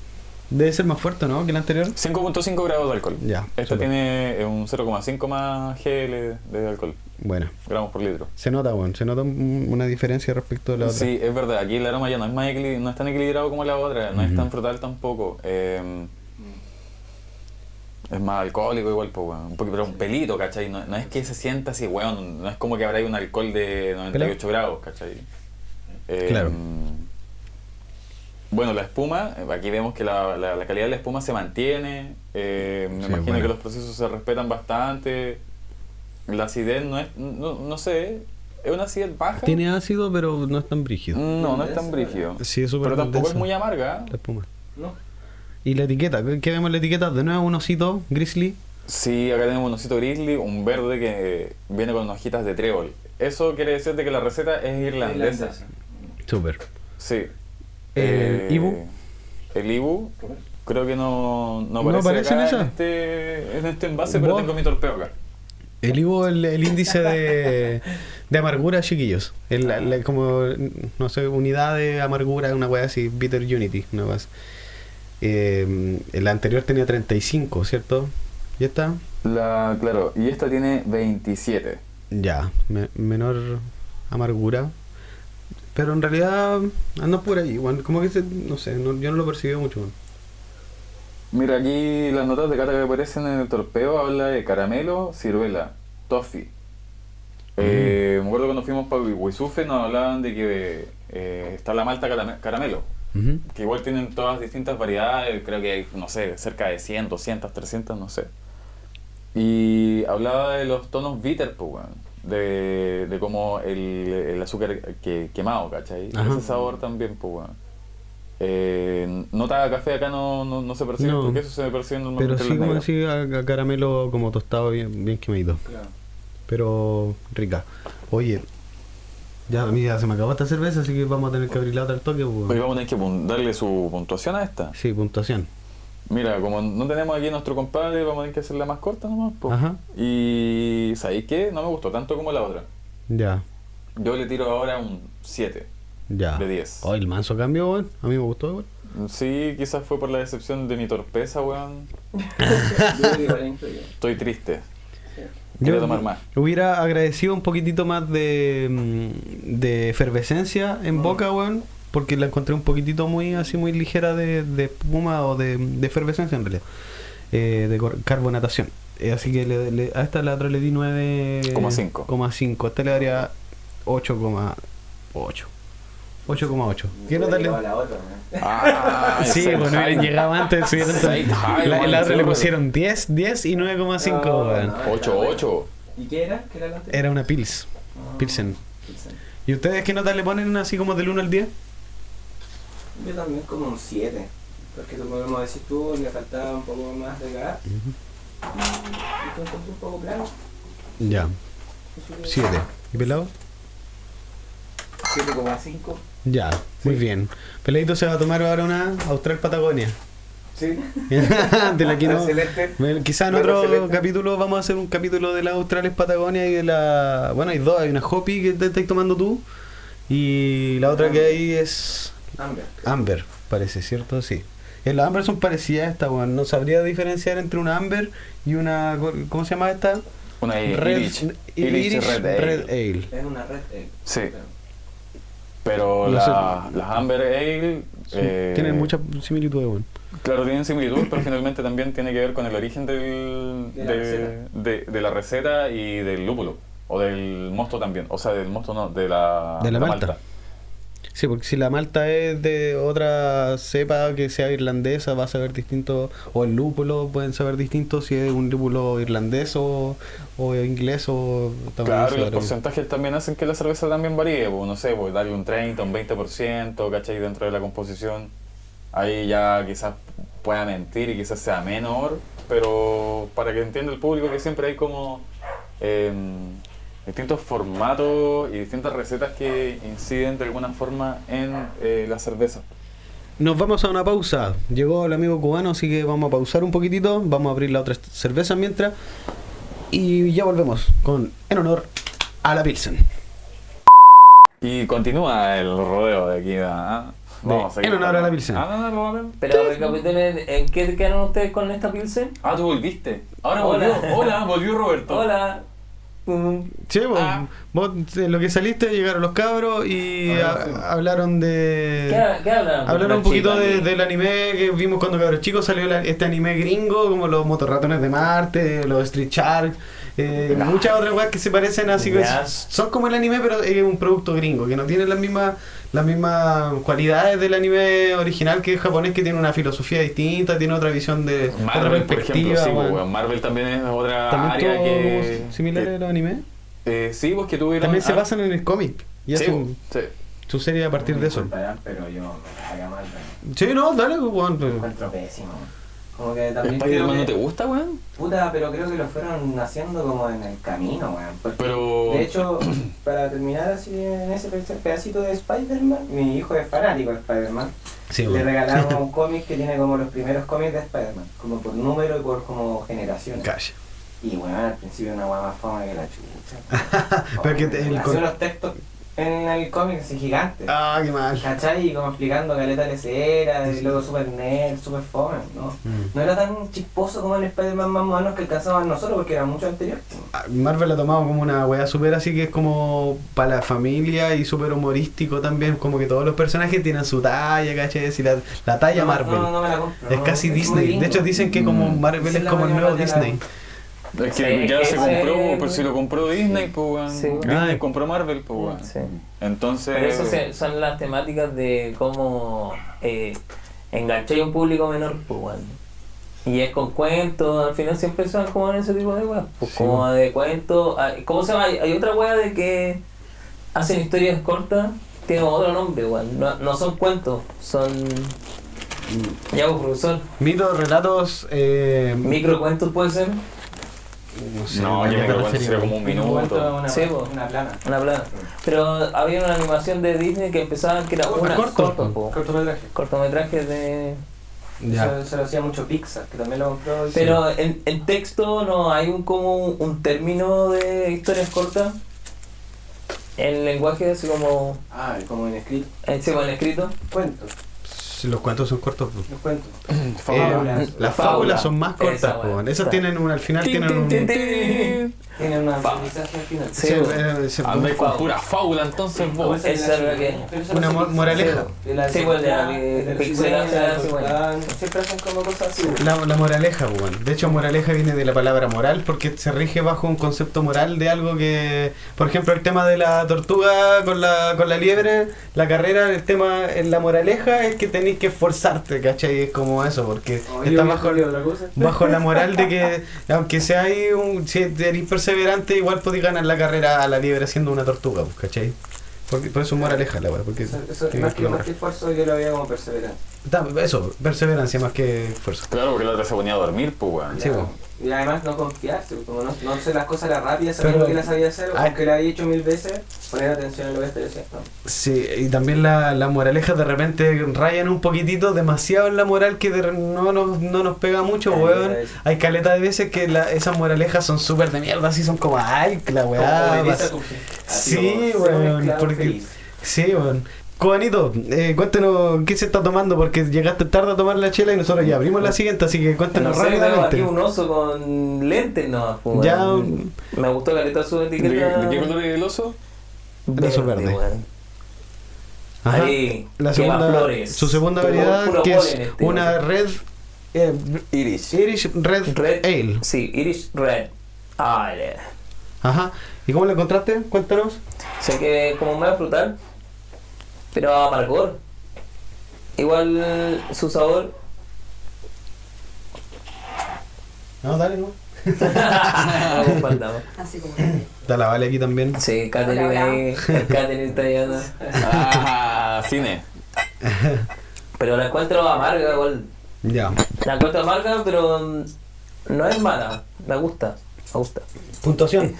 Debe ser más fuerte, ¿no? Que el anterior. 5.5 grados de alcohol. Ya, Esta tiene eh, un 0,5 más GL de alcohol, Bueno, gramos por litro. se nota, weón, se nota un- una diferencia respecto a la otra. Sí, es verdad, aquí el aroma ya no es, más no es tan equilibrado como la otra, no es tan frutal tampoco. eh, es más alcohólico igual, pues, weón. Un poquito, pero un pelito, ¿cachai? No, no es que se sienta así, weón. No es como que habrá un alcohol de 98 grados, ¿cachai? Eh, Claro. Bueno, la espuma, eh, aquí vemos que la, la- la calidad de la espuma se mantiene. eh, me Sí, imagino bueno. que los procesos se respetan bastante. La acidez no es, no, no sé, es una acidez baja. Tiene ácido, pero no es tan brígido. No, no es tan brígido. Sí, es súper Pero tampoco densa. es muy amarga. La espuma. No. ¿Y la etiqueta? ¿Qué- ¿Qué vemos en la etiqueta? De nuevo un osito, grizzly. Sí, acá tenemos un osito grizzly, un verde que viene con hojitas de trébol. Eso quiere decir de que la receta es irlandesa. Irlandesa. Súper. Sí. Eh, ¿Ibu? El Ibu, creo que no, no ¿No aparece, en esa? en, este, en este envase, pero tengo mi torpeo acá. El Ivo, el, el índice de, de amargura, chiquillos. El, la- la- como, no sé, unidad de amargura, una weá así, Bitter Unity, una weá así. Eh, el anterior tenía 35, ¿cierto? ¿Y esta? La, claro, y esta tiene 27. Ya, me- menor amargura. Pero en realidad anda por ahí, weón. como que se, no sé, no- yo no lo percibí mucho. Mira, aquí las notas de cata que aparecen en el torpeo habla de caramelo, ciruela, toffee. Eh, me acuerdo cuando fuimos para Huisufe nos hablaban de que eh, está la malta carame- caramelo, Ujú. que igual tienen todas distintas variedades, creo que hay, no sé, cerca de 100, 200, 300, no sé. Y hablaba de los tonos bitter, pues, weón, de, de como el, el azúcar que, quemado, ¿cachai? Ajá. Ese sabor también, pues, weón. Eh, nota de café acá no, no, no se percibe, No. porque eso se percibe Pero normalmente en sí, como decía, a, a caramelo como tostado bien, bien quemadito. Claro. Pero rica. Oye, ya a mí ya se me acabó esta cerveza, así que vamos a tener que abrir la otra al toque. pues. Hoy vamos a tener que darle su puntuación a esta. Sí, puntuación. Mira, como no tenemos aquí a nuestro compadre, vamos a tener que hacerla más corta nomás. po. Ajá. Y ¿sabéis qué? No me gustó tanto como la otra. Ya, Yo le tiro ahora un 7 ya. de 10. Oh, el manso cambio, weón. A mí me gustó, weón. Sí, quizás fue por la decepción de mi torpeza, weón. Estoy triste. Yo tomar más. Hubiera agradecido un poquitito más de, mm, de efervescencia en boca, weón. Porque la encontré un poquitito muy así, muy ligera de, de espuma o de, de efervescencia en realidad. Eh, de carbonatación. Eh, así que le- le- a esta la otra le di 9,5. Coma cinco. Coma cinco. A esta le daría 8,8. 8,8. Quiero darle. llegaba a la otra, ¿no? Ah, Sí, ese bueno, hubieran llegado antes. hubieran- la, la otra le pusieron 10, 10 y 9,5, No, weón. no. 8-8. ¿Y qué era? ¿Qué era anterior? Era una Pils. Ah, Pilsen. Pilsen. ¿Y ustedes qué nota le ponen así como del 1 al 10? Yo también como un 7. Porque como decís tú, le faltaba un poco más de gas. Y te encontré un poco plano. Ya, Así que 7. ¿Y pelado? 7,5. Ya, muy bien. Peladito se va a tomar ahora una Austral Patagonia. Sí. de la que no. Excelente. Bueno, Quizá en Bueno, otro excelente. capítulo vamos a hacer un capítulo de las Australes Patagonia y de la. Bueno, hay dos: hay una Hopi que te estás tomando tú y la otra que hay es Hambre. Amber, parece, ¿cierto? Sí. Eh, Las Amber son parecidas a esta, weón. No sabría diferenciar entre una Amber y una. ¿Cómo se llama esta? Una Red, Irish. Red Ale. Red Ale. Es una red. eh, Sí. claro. Pero No la- las Amber Ale. Sí, eh, Tienen muchas similitudes, weón. Claro, tienen similitud, pero finalmente también tiene que ver con el origen del, De la de, receta. de- de la receta y del lúpulo. O del mosto también. O sea, del mosto no, de la, De la malta. Sí, porque si la malta es de otra cepa que sea irlandesa, va a saber distinto. O el lúpulo pueden saber distinto si es un lúpulo irlandés o, o inglés o Claro, y los porcentajes también hacen que la cerveza también varíe. pues, no sé, pues darle un 30, un 20%, ¿cachai? Dentro de la composición. Ahí ya quizás pueda mentir y quizás sea menor, pero para que entienda el público que siempre hay como em, distintos formatos y distintas recetas que inciden de alguna forma en eh, la cerveza. nos vamos a una pausa. Llegó el amigo cubano, así que vamos a pausar un poquitito. Vamos a abrir la otra cerveza mientras. Y ya volvemos con En honor a la Pilsen. Y continúa el rodeo de aquí. ¿ah? Vamos a en honor a la Pilsen. Ah, no, no, no, no. Pero recapitulen, ¿en qué quedaron ustedes con esta Pilsen? Ah, tú volviste. Ahora Hola. volvió. Hola, volvió Roberto. Hola. Sí, vos, Ah. vos, eh, lo que saliste, llegaron los cabros y Ah, a- sí. hablaron de. ¿Qué, qué hablan? Hablaron un poquito de- del anime que vimos cuando cabros chicos salió la- este anime gringo, como los motorratones de Marte, los Street Shark, eh, Ah. muchas otras weas que se parecen así que son como el anime, pero es un producto gringo, que no tiene las mismas las mismas cualidades del anime original que es japonés, que tiene una filosofía distinta, tiene otra visión de otra Marvel, por ejemplo, sí. Marvel también es otra También área que. similar que- a los animes. eh, sí, pues que tuvieron. También se ah, basan en el cómic y sí, hacen sí. su serie a partir de eso. Disculparán, Pero yo me caga mal, weón. Sí, no, dale, encuentro pésimo. Como que también ¿Spider-Man no te gusta, weón? Puta, pero creo que lo fueron haciendo como en el camino, weón. Pero- De hecho, para terminar así en ese pe- pedacito de Spider-Man, mi hijo es fanático de Spider-Man. Sí, Le weón. regalaron un cómic que tiene como los primeros cómics de Spider-Man, como por número y por como generación. Calla. Y bueno, al principio una weá más fama que la chucha. Pero que te- el unos textos en el cómic así gigantes. Ah, qué mal. ¿Cachai? Y como explicando caleta de era, y luego super nerd, super fome, ¿no? Mm. No era tan chisposo como el Spider-Man más moderno que alcanzaban nosotros porque era mucho anterior. Ah, Marvel ha tomado como una wea súper así que es como para la familia y súper humorístico también, como que todos los personajes tienen su talla, ¿cachai? Y la, la talla No, Marvel. No, no me la compro. es casi Disney. De hecho dicen que como Mm. Marvel es es como la el nuevo Disney. Es que Sí, ya se compró, pues si lo compró Disney, pues weón. Sí. Disney Ah. compró Marvel, pues weón. Sí. Entonces. Pero eso se- son las temáticas de cómo eh, enganchar a un público menor, pues, weón. Y es con cuentos, al final siempre son como en ese tipo de weas. Pues Sí, como de cuentos. ah, ¿Cómo se llama? Hay- Hay otra wea de que hacen historias cortas, tiene otro nombre, weón. No, no son cuentos, son. Ya, pues, profesor. Mitos, relatos. Eh, Microcuentos puede ser. No sé, No, ¿a yo me lo referís, sería como un minuto. Una, Sí, po. una plana. Una plana. Pero había una animación de Disney que empezaba que era una corto. corto, po. Cortometraje. cortometrajes de Ya. Eso se lo hacía mucho Pixar, que también lo compró. y- Pero en, en texto no hay un como un, un término de historias cortas. En lenguaje así como Ah, como en escrito. en, sí, como en escrito. Cuentos. Si los cuentos son cortos. pues. Los cuentos. Eh, Fábulas. las Fábula. fábulas son más cortas, Esa, pues. weón. Esas Esa. tienen un, al final tienen un. Tiene un aprendizaje al final. Sí, Sí, Andáis con pura fábula, entonces ¿Cómo vos. es la llama? que- Una lo moraleja. Sí, pues, Siempre hacen como cosas así. La, la moraleja, weón. De hecho, moraleja viene de la palabra moral porque se rige bajo un concepto moral de algo que, por ejemplo, el tema de la tortuga con la, con la liebre, la carrera, el tema, en la moraleja es que tenéis que esforzarte, ¿cachai? Es como eso, porque está bajo, había otra cosa. bajo la moral de que, aunque sea ahí un, si eres perseverante, igual podéis ganar la carrera a la liebre siendo una tortuga, ¿cachai? Porque, por eso es moraleja la weá, porque Eso, eso, más, que, más que esfuerzo, yo lo veía como perseverancia. Eso, perseverancia más que esfuerzo. Claro, porque la otra se ponía a dormir, pues weón. Sí. Y además no confiarse, como no, no hacer las cosas a la rápida, Pero- sabiendo que las sabía hacer, Ay. aunque la había hecho mil veces, poner atención en lo que estoy haciendo. Sí, y también la, la moraleja de repente rayan un poquitito demasiado en la moral que de- no, nos, no nos pega mucho, Caleta weón. Hay caleta de veces que la, esas moralejas son súper de mierda, así son como, ay, la weá. Como obedece a vas- tu jefe. Así Sí, weón, porque-. Sí, weón. Cubanito, eh, cuéntanos qué se está tomando porque llegaste tarde a tomar la chela y nosotros ya abrimos la siguiente, así que No cuéntanos sé, veo aquí rápidamente. un oso con lentes no Ya, Me gustó la letra su ¿De, etiqueta. de qué color es el oso? De oso verde. Ajá. Ahí, La segunda, flores. su segunda variedad puro que es este, una red eh, Iris. Irish Red, Red Ale. Sí, Irish Red. Ale. Ajá. ¿Y cómo la encontraste? Cuéntanos. Sé que como más frutal, pero amargor. Igual su sabor. No, dale, no. Así como. Está la Vale aquí también. Sí, Catherine ahí. Catherine está allá. Ah, cine. Pero la encuentro amarga igual. Ya. La encuentro amarga, pero mm, no es mala. Me gusta. Me gusta. Puntuación.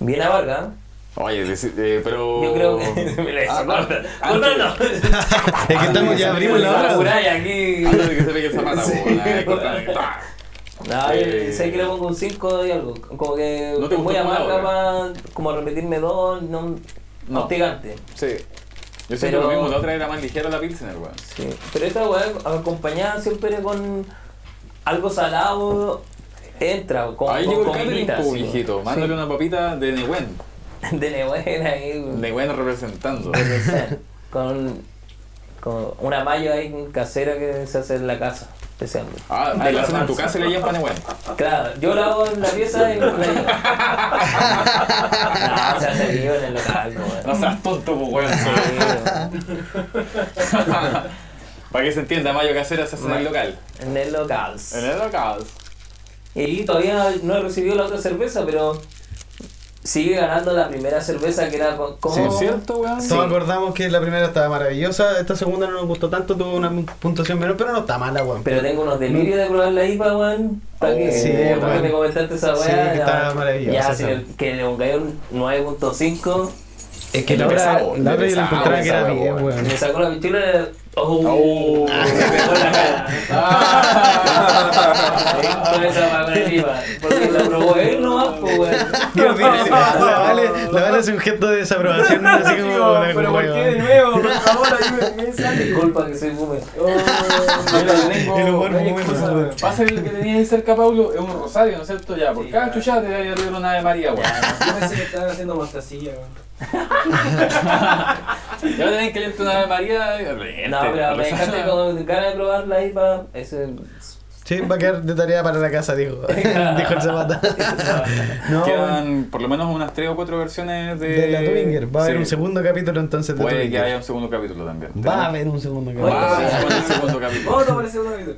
Bien amarga. Oye, eh, pero. Yo creo que. me la hizo Ah, corta. ah, Corta, no. Es que estamos, ya abrimos la otra. muralla aquí. Antes de que se pegue el zapato, Sí. weón. No, Eh, yo sé que le pongo un 5 y algo. Como que ¿No te muy amarga para como repetirme dos, no, No. hostigante. Sí. Yo siento Pero- lo mismo, la otra era más ligera la Pilsener, weón. Sí. Pero esta weá acompañada siempre con algo salado entra. Con, Ahí con llegó el catering. Sí. Mándale una papita de Nehuen. De Nebuena ahí. Nehuen representando. con, con una mayo ahí casera que se hace en la casa, especialmente. Ah, ahí la la hacen en tu casa y le llevan para Nehuen. Claro, yo lo hago en la pieza y la llevo. No, se hace vivo en el local, no, No seas tonto, pues, weón. Para que se entienda, mayo casera se hace en el local. En el local. En el local. Y todavía no he recibido la otra cerveza, pero sigue ganando la primera cerveza que era como... ¿Es cierto, weón? Sí. Todos acordamos que la primera estaba maravillosa, esta segunda no nos gustó tanto, tuvo una puntuación menor, pero no está mala, weón. Pero tengo unos delirios de probar la IPA, weón. Para que, Sí, para que me comentaste esa Sí, weá. que ya, está maravillosa Ya, si le- que le pongáis un 9.5, Es que la pesado, la yo la pesado encontraba que era weá, bien, weón. weón. me sacó la pichula y... ¡Oh! Oh. Me pegó en la cara. Ah. Con esa el IPA. Porque la probó él nomás, pues, weón. Qué horrible. La vale, la vale hace un gesto de desaprobación, así como Pero ¿por qué de nuevo? Por favor, ayúdame. ¿Qué sale? Disculpa que soy boomer. Tengo- El humor. Pasa que tenía ahí cerca, Paulo, es un rosario, ¿no es cierto? Ya, por Sí, cada chuchada te voy a arriba una de María, weón. Yo pensé que estaban haciendo mostacilla, weón. Ya tenés que leerte una de María. Este, No, pero me dejaste con ganas de probar la IPA. Ese... Sí, va a quedar de tarea para la casa, dijo. dijo el Zapata. no. Quedan por lo menos unas 3 o 4 versiones de. de la Twinger. Va a haber Sí. un segundo capítulo entonces de Puede que Twinger. haya un segundo capítulo también. Va a haber un segundo capítulo. Va a haber un segundo capítulo. Vamos a tomar el segundo video.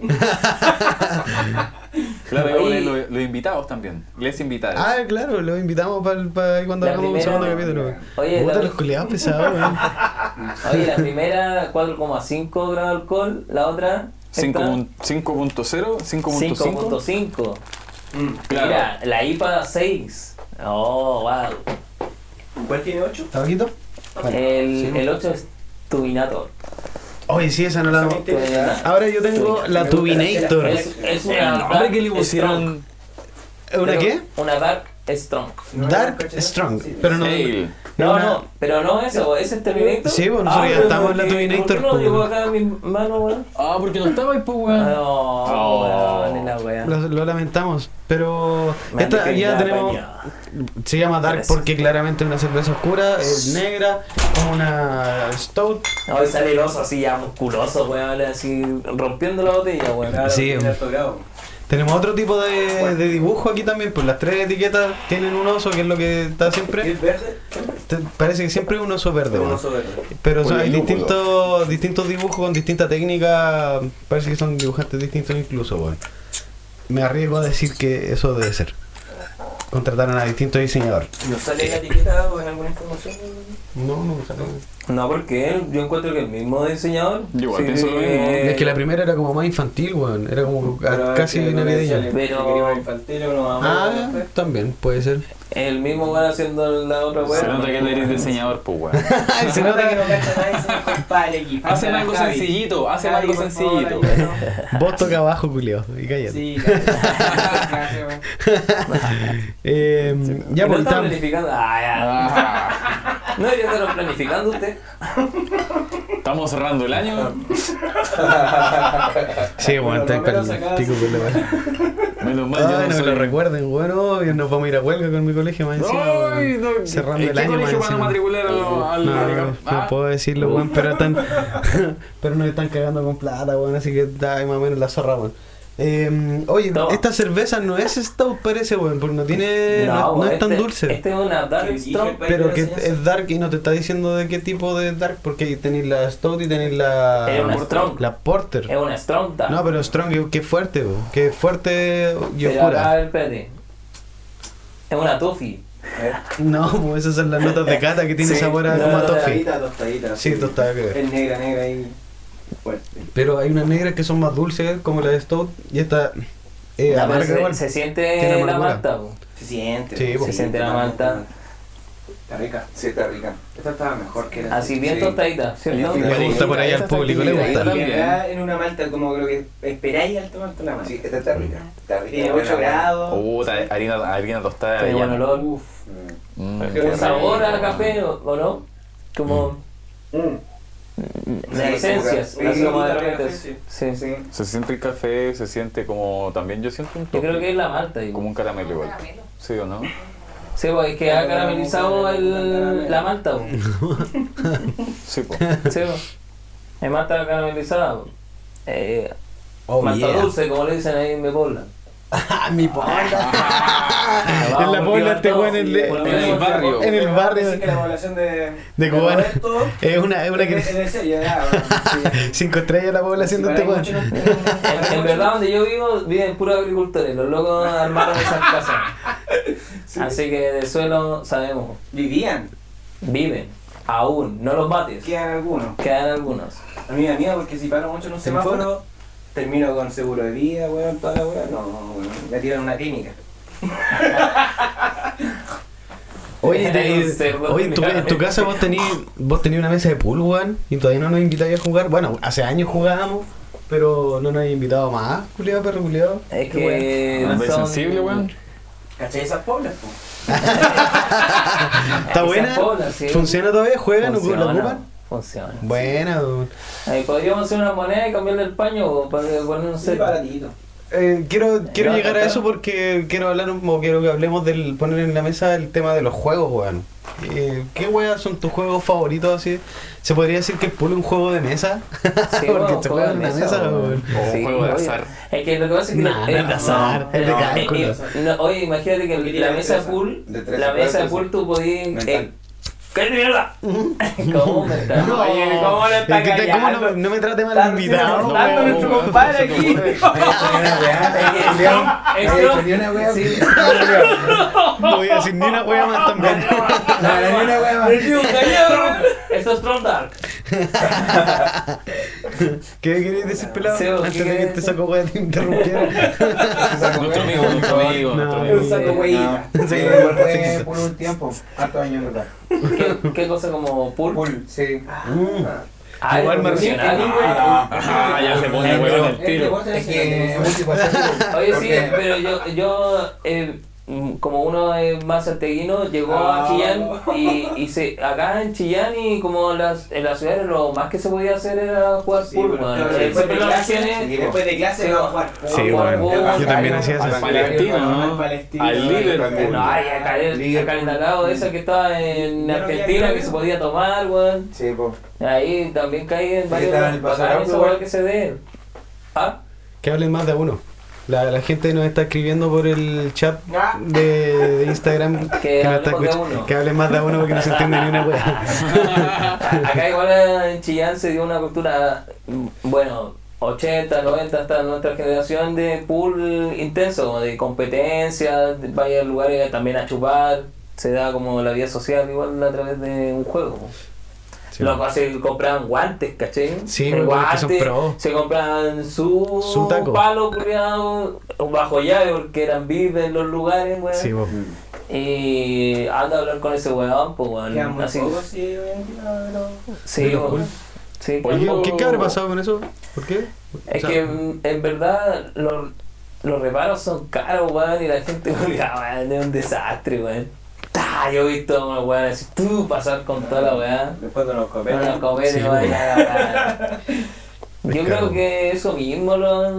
Claro, y los, los invitados también. Les invitados. Ah, claro, los invamos para cuando La hagamos un segundo capítulo. Oye, la- los culiados pesados. Oye, la primera 4,5 grados de alcohol, la otra Cinco esta, pun- 5.0, 5.5. 5.5. Claro. Mira, la IPA 6. Oh, wow. ¿Cuál tiene 8? ¿Tabaquito? El, el 8 es Tubinator. Oye, sí, esa no la Ahora yo tengo la Tubinator. Es, es una nombre Dark que le Strong. pusieron. ¿Una qué? Una Dark Strong. Dark Strong. Pero no. No, una- no, pero no eso, ese es Terminator. Sí, pues, nosotros ya pero estamos en la ¿por qué- Terminator, ¿Por qué no pues, llegó weón. acá en mi mano, weón? Ah, porque no estaba ahí, pues, Ah, weón. No, Oh. weón, la weá. Lo, lo lamentamos, pero esta ya tenemos. Se llama Dark Gracias. porque claramente es una cerveza oscura, es negra, como una stout. Hoy sale el oso así ya musculoso, weón, así rompiendo la botella, weón. Sí. Tenemos otro tipo de, de dibujo aquí también, pues las tres etiquetas tienen un oso que es lo que está siempre. ¿Es verde? Parece que siempre es un oso verde, Un weón. oso verde. Pero hay distintos, distintos dibujos con distintas técnicas. Parece que son dibujantes distintos incluso, weón. Me arriesgo a decir que eso debe ser. Contrataron a distintos diseñadores. ¿No sale la etiqueta o en alguna información? No, no, sale. No, porque yo encuentro que el mismo diseñador. Yo igual pienso lo mismo. Es que la primera era como más infantil, weón. Era como Pero casi navideña. Pero- infantil o no Ah, también, puede ser. El mismo weón haciendo la otra weón. Se nota que tú eres diseñador, pues, weón. Se nota que no cacha nadie, se compadre aquí. falta Hacen algo Javi. sencillito, hacen algo por sencillito. Vos toca abajo, culio. Y cállate. Sí, gracias. Gracias, weón. Eh, ya, ¿Y no pues, planificando. Ah, ya. Ah, ¿No debería estar planificando usted? Estamos cerrando el año. Sí, bueno, está el pico. Menos mal, yo Ay, no no me soy- lo recuerden, bueno, y nos vamos a ir a huelga con mi colegio más encima. Ay, weón. no, Cerrando ¿en el año más encima. matricular al- No, al- no, no ah? puedo decirlo, weón, pero están, pero nos están cagando con plata, weón, así que ahí más o menos la zorra, weón. Eh, oye, Toma. esta cerveza no es stout parece, weón, porque no tiene, no, no es tan este- dulce. Este es una Dark ¿Qué dije Strong. el país pero que es dark y no te está diciendo de qué tipo de dark, porque ahí tenéis la stout y tenéis la, Es una strong. la porter. Es una Strong Dark. No, pero strong, que fuerte, weón, que fuerte y Pero oscura. espérate. Es una Toffee. No, pues esas son las notas de cata que tiene Sí, sabor a no, como a toffee. Tostadita, tostadita. Sí, tostada. Es negra, negra ahí. Fuerte. Pero hay unas negras que son más dulces, como la de Stout, y esta eh, No, amarga se, igual. se Tiene siente la malta. po. Se siente. Sí, Se siente la malta. Está rica. Sí, está rica. Esta estaba mejor que la Así bien Sí. tostadita, ¿cierto? Sí, Le gusta por ahí al público, le gusta. En realidad, en una malta como lo que esperáis al tomarte una malta. Sí, esta está rica. Está rica. Tiene buena, 8 buena. grados. Puta, harina, harina tostada Tiene buen olor. Uf. Mm. ¿Tiene sabor a café o o no? Como Mm. Esencias, como así como de café, repente. sí. Sí. Sí. Se siente el café, se siente como. También yo siento un Yo toque, creo que es la malta. igual. como un caramelo igual. ¿Sí o no? Sí, pues es que ha caramelizado el, la malta. pues. Sí, pues. Sí, pues. Es malta caramelizada. pues. Eh, Oh, malta yeah. dulce, como le dicen ahí en. Ah, mi pobla. Ah, en la pobla este weón en, en el barrio. en el barrio Así que la población de, de Cubana. Es una, es una que. sí. Cinco estrellas la población de este weón. En, verdad, donde yo vivo, viven puros agricultores. Los locos armaron esas casas. Así que de suelo sabemos. Vivían, Viven. Aún. No los mates. quedan algunos. Quedan algunos. A mí me da miedo porque si paro mucho en un ¿Se semáforo, termino con seguro de vida, weón, toda la weón. No, weón, me tiran una clínica. Oye, te- oye, en, tu, en tu casa vos tenías vos tenías una mesa de pool, weón, y todavía no nos invitáis a jugar. Bueno, hace años jugábamos, pero no nos habéis invitado más, culiado, perro culiado. Es que. ¿Andáis son- sensible, weón? ¿Cachai esas poblas, po? ¿Está buena? sí. ¿Funciona todavía? ¿Juegan o Funciona, la ocupan? Funciona. Buena, weón. Ahí podríamos hacer una moneda y cambiarle el paño o para poner un set. Eh, quiero quiero No, llegar a eso porque quiero hablar un- o quiero que hablemos del poner en la mesa el tema de los juegos, weón. Eh, ¿Qué weas son tus juegos favoritos así? ¿Se podría decir que el pool es un juego de mesa? Sí, porque bueno, se juego juega de en la mesa, mesa. O un juego de azar. Es que lo que pasa es que. Nah, no es de azar, es de cálculo. eh, eh, no, oye, imagínate que la mesa pool. La mesa pool tú podías. Eh, ¿Qué mierda? ¿Cómo me está? No, Oye, ¿cómo le está es que te- ¿cómo no, me trate mal invitado? no, nuestro compadre aquí. Esto- Ni una wea. Sí. No voy a decir ni una wea más también. No, ni una wea más. Esto es Dark. ¿Qué querías decir, pelado? Sebo, ¿qué Antes de que este decir? saco wea te interrumpiera. Nuestro amigo, nuestro amigo, Un saco hueíta. Sí, por un tiempo. Harto años, ¿verdad? ¿Qué, qué cosa como pool? Pool, sí. Ah, Igual es marcial. profesional. Ah, ya se pone el tiro. Es que es multifacético. Oye, sí, pero yo, yo eh, mm, como uno es más santeguino, llegó a Ah. Chillán y, y se, acá en Chillán y como las, en la ciudad lo más que se podía hacer era jugar Sí, pool, pero después de las clase, y después de clase Sí, vamos a jugar. Sí, jugar bueno, pool, yo también hacía Al eso. Palestino, Al ¿no? Palestino. Al Liverpool. No, ay, acá en, Itacao, esa que estaba en Argentina que se podía tomar, weón. Sí, pues. Ahí también caí en varios el weá que se dé. ¿Ah? Que hablen más de uno. La, la gente nos está escribiendo por el chat de, de Instagram Que escuchando. uno. Que hablen más de uno porque no se entiende ni una wea. Acá igual en Chillán se dio una cultura, mm, bueno, 80, 90 hasta nuestra generación de pool intenso, de competencia, de vaya a lugares también a chupar, se da como la vida social igual a través de un juego. Sí, Los se compraban guantes, ¿cachai? Sí, que son pro. Se compraban su, Su taco. palo culiado bajo llave porque eran vives en los lugares, weón. Sí, vos. Y anda a hablar con ese weón, pues weón. Así, pocos, sí, sí, weón. Sí, Oye, ¿qué, pocos- ¿qué habrá pasado con eso? ¿Por qué? Es O sea, que mm, en verdad los, los reparos son caros, weón, y la gente, weón, es un desastre, weón. Ta, yo he visto a una weón así, tú pasar con toda la weá. Después de los Con copetes. Sí, la weá. Yo creo que eso mismo lo,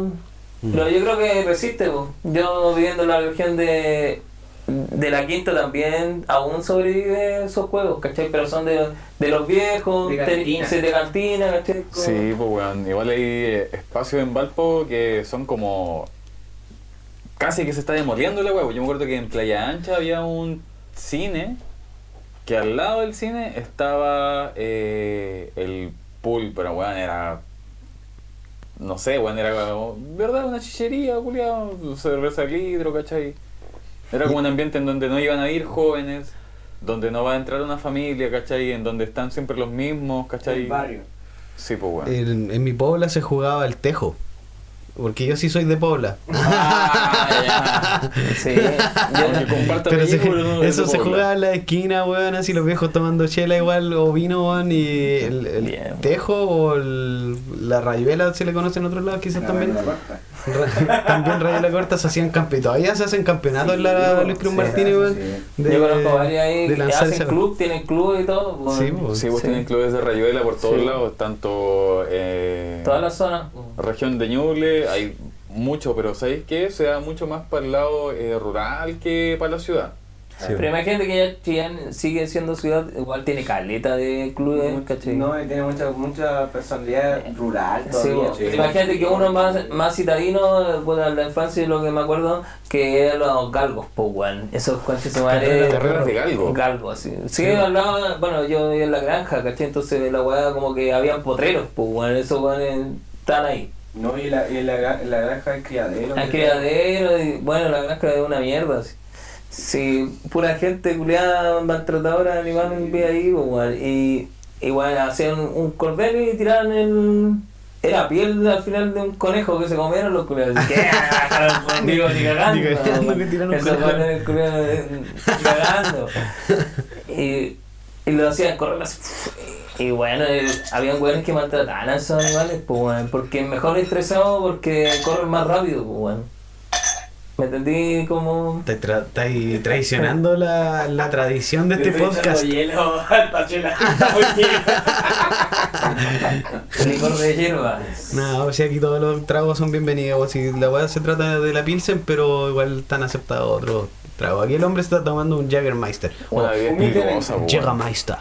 lo- yo creo que resiste, po. yo viviendo en la región de, de la quinta también aún sobrevive esos juegos, ¿cachai? Pero son de, de los viejos, De cantina. de, de cantina, ¿cachai? Sí, pues weón. Igual hay eh, espacios en Valpo que son como. Casi que se está demoliendo la huevo. Yo me acuerdo que en Playa Ancha había un cine que al lado del cine estaba eh, el pool, pero weón era. No sé, weón, era como. ¿Verdad? Una chichería, culiado. Cerveza de litro, ¿cachai? Era como un ambiente en donde no iban a ir jóvenes, donde no va a entrar una familia, ¿cachai? En donde están siempre los mismos, ¿cachai? El barrio. Sí, pues weón. En, en mi puebla se jugaba el tejo. Porque yo sí soy de Pobla. Ah, ya. Sí. Yo, Pero se- no es eso se Puebla. jugaba en la esquina, weón, así los viejos tomando chela igual, o vino, weón, y el, tejo o el- la rayuela se le conoce en otros lados quizás también. también rayuela corta se hacían campeonatos. Todavía se hacen campeonatos en la Luis Cruz sí, Martínez, sí, sí. de- yo conozco varios ahí de que hacen club, tienen club y todo. pues, Sí, pues. Sí, vos Sí. tenés clubes de rayuela por todos Sí. lados, tanto eh, Toda la zona. región de Ñuble, hay mucho, pero ¿sabéis qué? Se da mucho más para el lado eh, rural que para la ciudad. Sí, Pero imagínate que ya Chillán sigue siendo ciudad, igual tiene caleta de clubes, ¿cachai? No, y tiene mucha, mucha personalidad rural Sí, todavía. bueno. Imagínate que uno más, más citadino, bueno, en la infancia lo que me acuerdo, que eran los galgos, pues, weón. Esos conches se Carreras- carreras de galgo. Galgos, sí. Sí, hablaba, bueno, yo vivía en la granja, ¿cachai? Entonces la weá como que habían potreros, pues, weón. Esos weones están ahí. No, y la, y la, la granja del criadero. Hay criadero, y bueno, la granja es una mierda, sí. Sí, pura gente culiada, maltratadora de animales vivía ahí, pues. Y, bueno, hacían un cordel y tiraban el. Era piel al final de un conejo que se comieron los culiados. Ah, digo, ni cagando. Ni cagando que tiraron un conejo. eh, cagando. Y, y lo hacían correr así. Y bueno, eh, habían weones que maltrataban a esos animales, pues weón, porque mejor estresado porque corren más rápido, pues weón. ¿Me entendí como Estáis tra- traicionando la, la tradición de este podcast. hielo licor de hierba? No, o sea, aquí todos los tragos son bienvenidos. Si la weá se trata de la Pilsen, pero igual están aceptados otros tragos. Aquí el hombre está tomando un Jägermeister. Una bebida humildemente. espirituosa, po, weón. Jägermeister.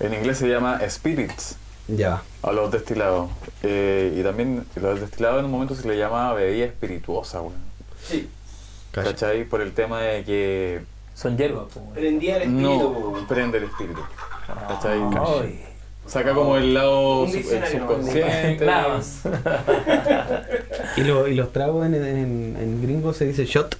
En inglés se llama spirits Ya. a los destilados. Eh, y también los destilados en un momento se le llamaba bebida espirituosa, weón. Sí, Cacha. ¿Cachai? Por el tema de que Son hierbas, pues prendía el espíritu. no prende el espíritu. ¿Cachai? Ay. Saca como el lado sub- el subconsciente. Nada más. ¿Y, lo- y los tragos en, en, en gringo se dice shot.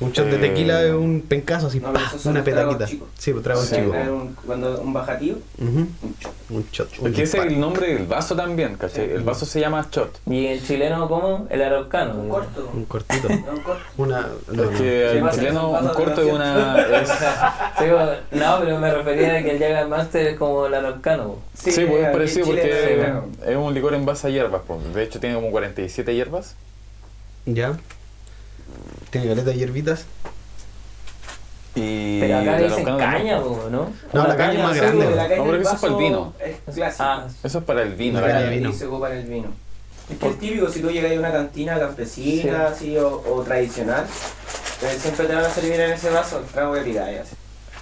Un shot de Eh, tequila es un pencazo así, no, ¡pa! una petaquita. Sí, pues tragos Sí. chicos. Era un, cuando un bajativo, Ujú. un chop. Un shot. un Es que ese es el nombre del vaso también, ¿cachai? El vaso se llama shot. ¿Y el chileno cómo? El araucano. Un corto. Un cortito. No, un corto. Una. no, Es que Sí, en pasa, chileno un corto es una... es- Sí, no, pero me refería a que el Jäger Master es como el araucano. Sí, pues es parecido porque claro. es un licor en base a hierbas. pues. De hecho tiene como 47 hierbas. Ya. Tiene caleta de hierbitas. Y Pero acá dicen caña, po, ¿no? No, la caña es más grande. La caña No, pero del eso es para el vino. Es clásico. Ah, Eso es para el vino. La la caña de caña. vino. Y se ocupa en el vino. Es que es típico, si tú llegas a una cantina campesina así, o, o tradicional, pues siempre te van a servir en ese vaso el trago de piraya. así.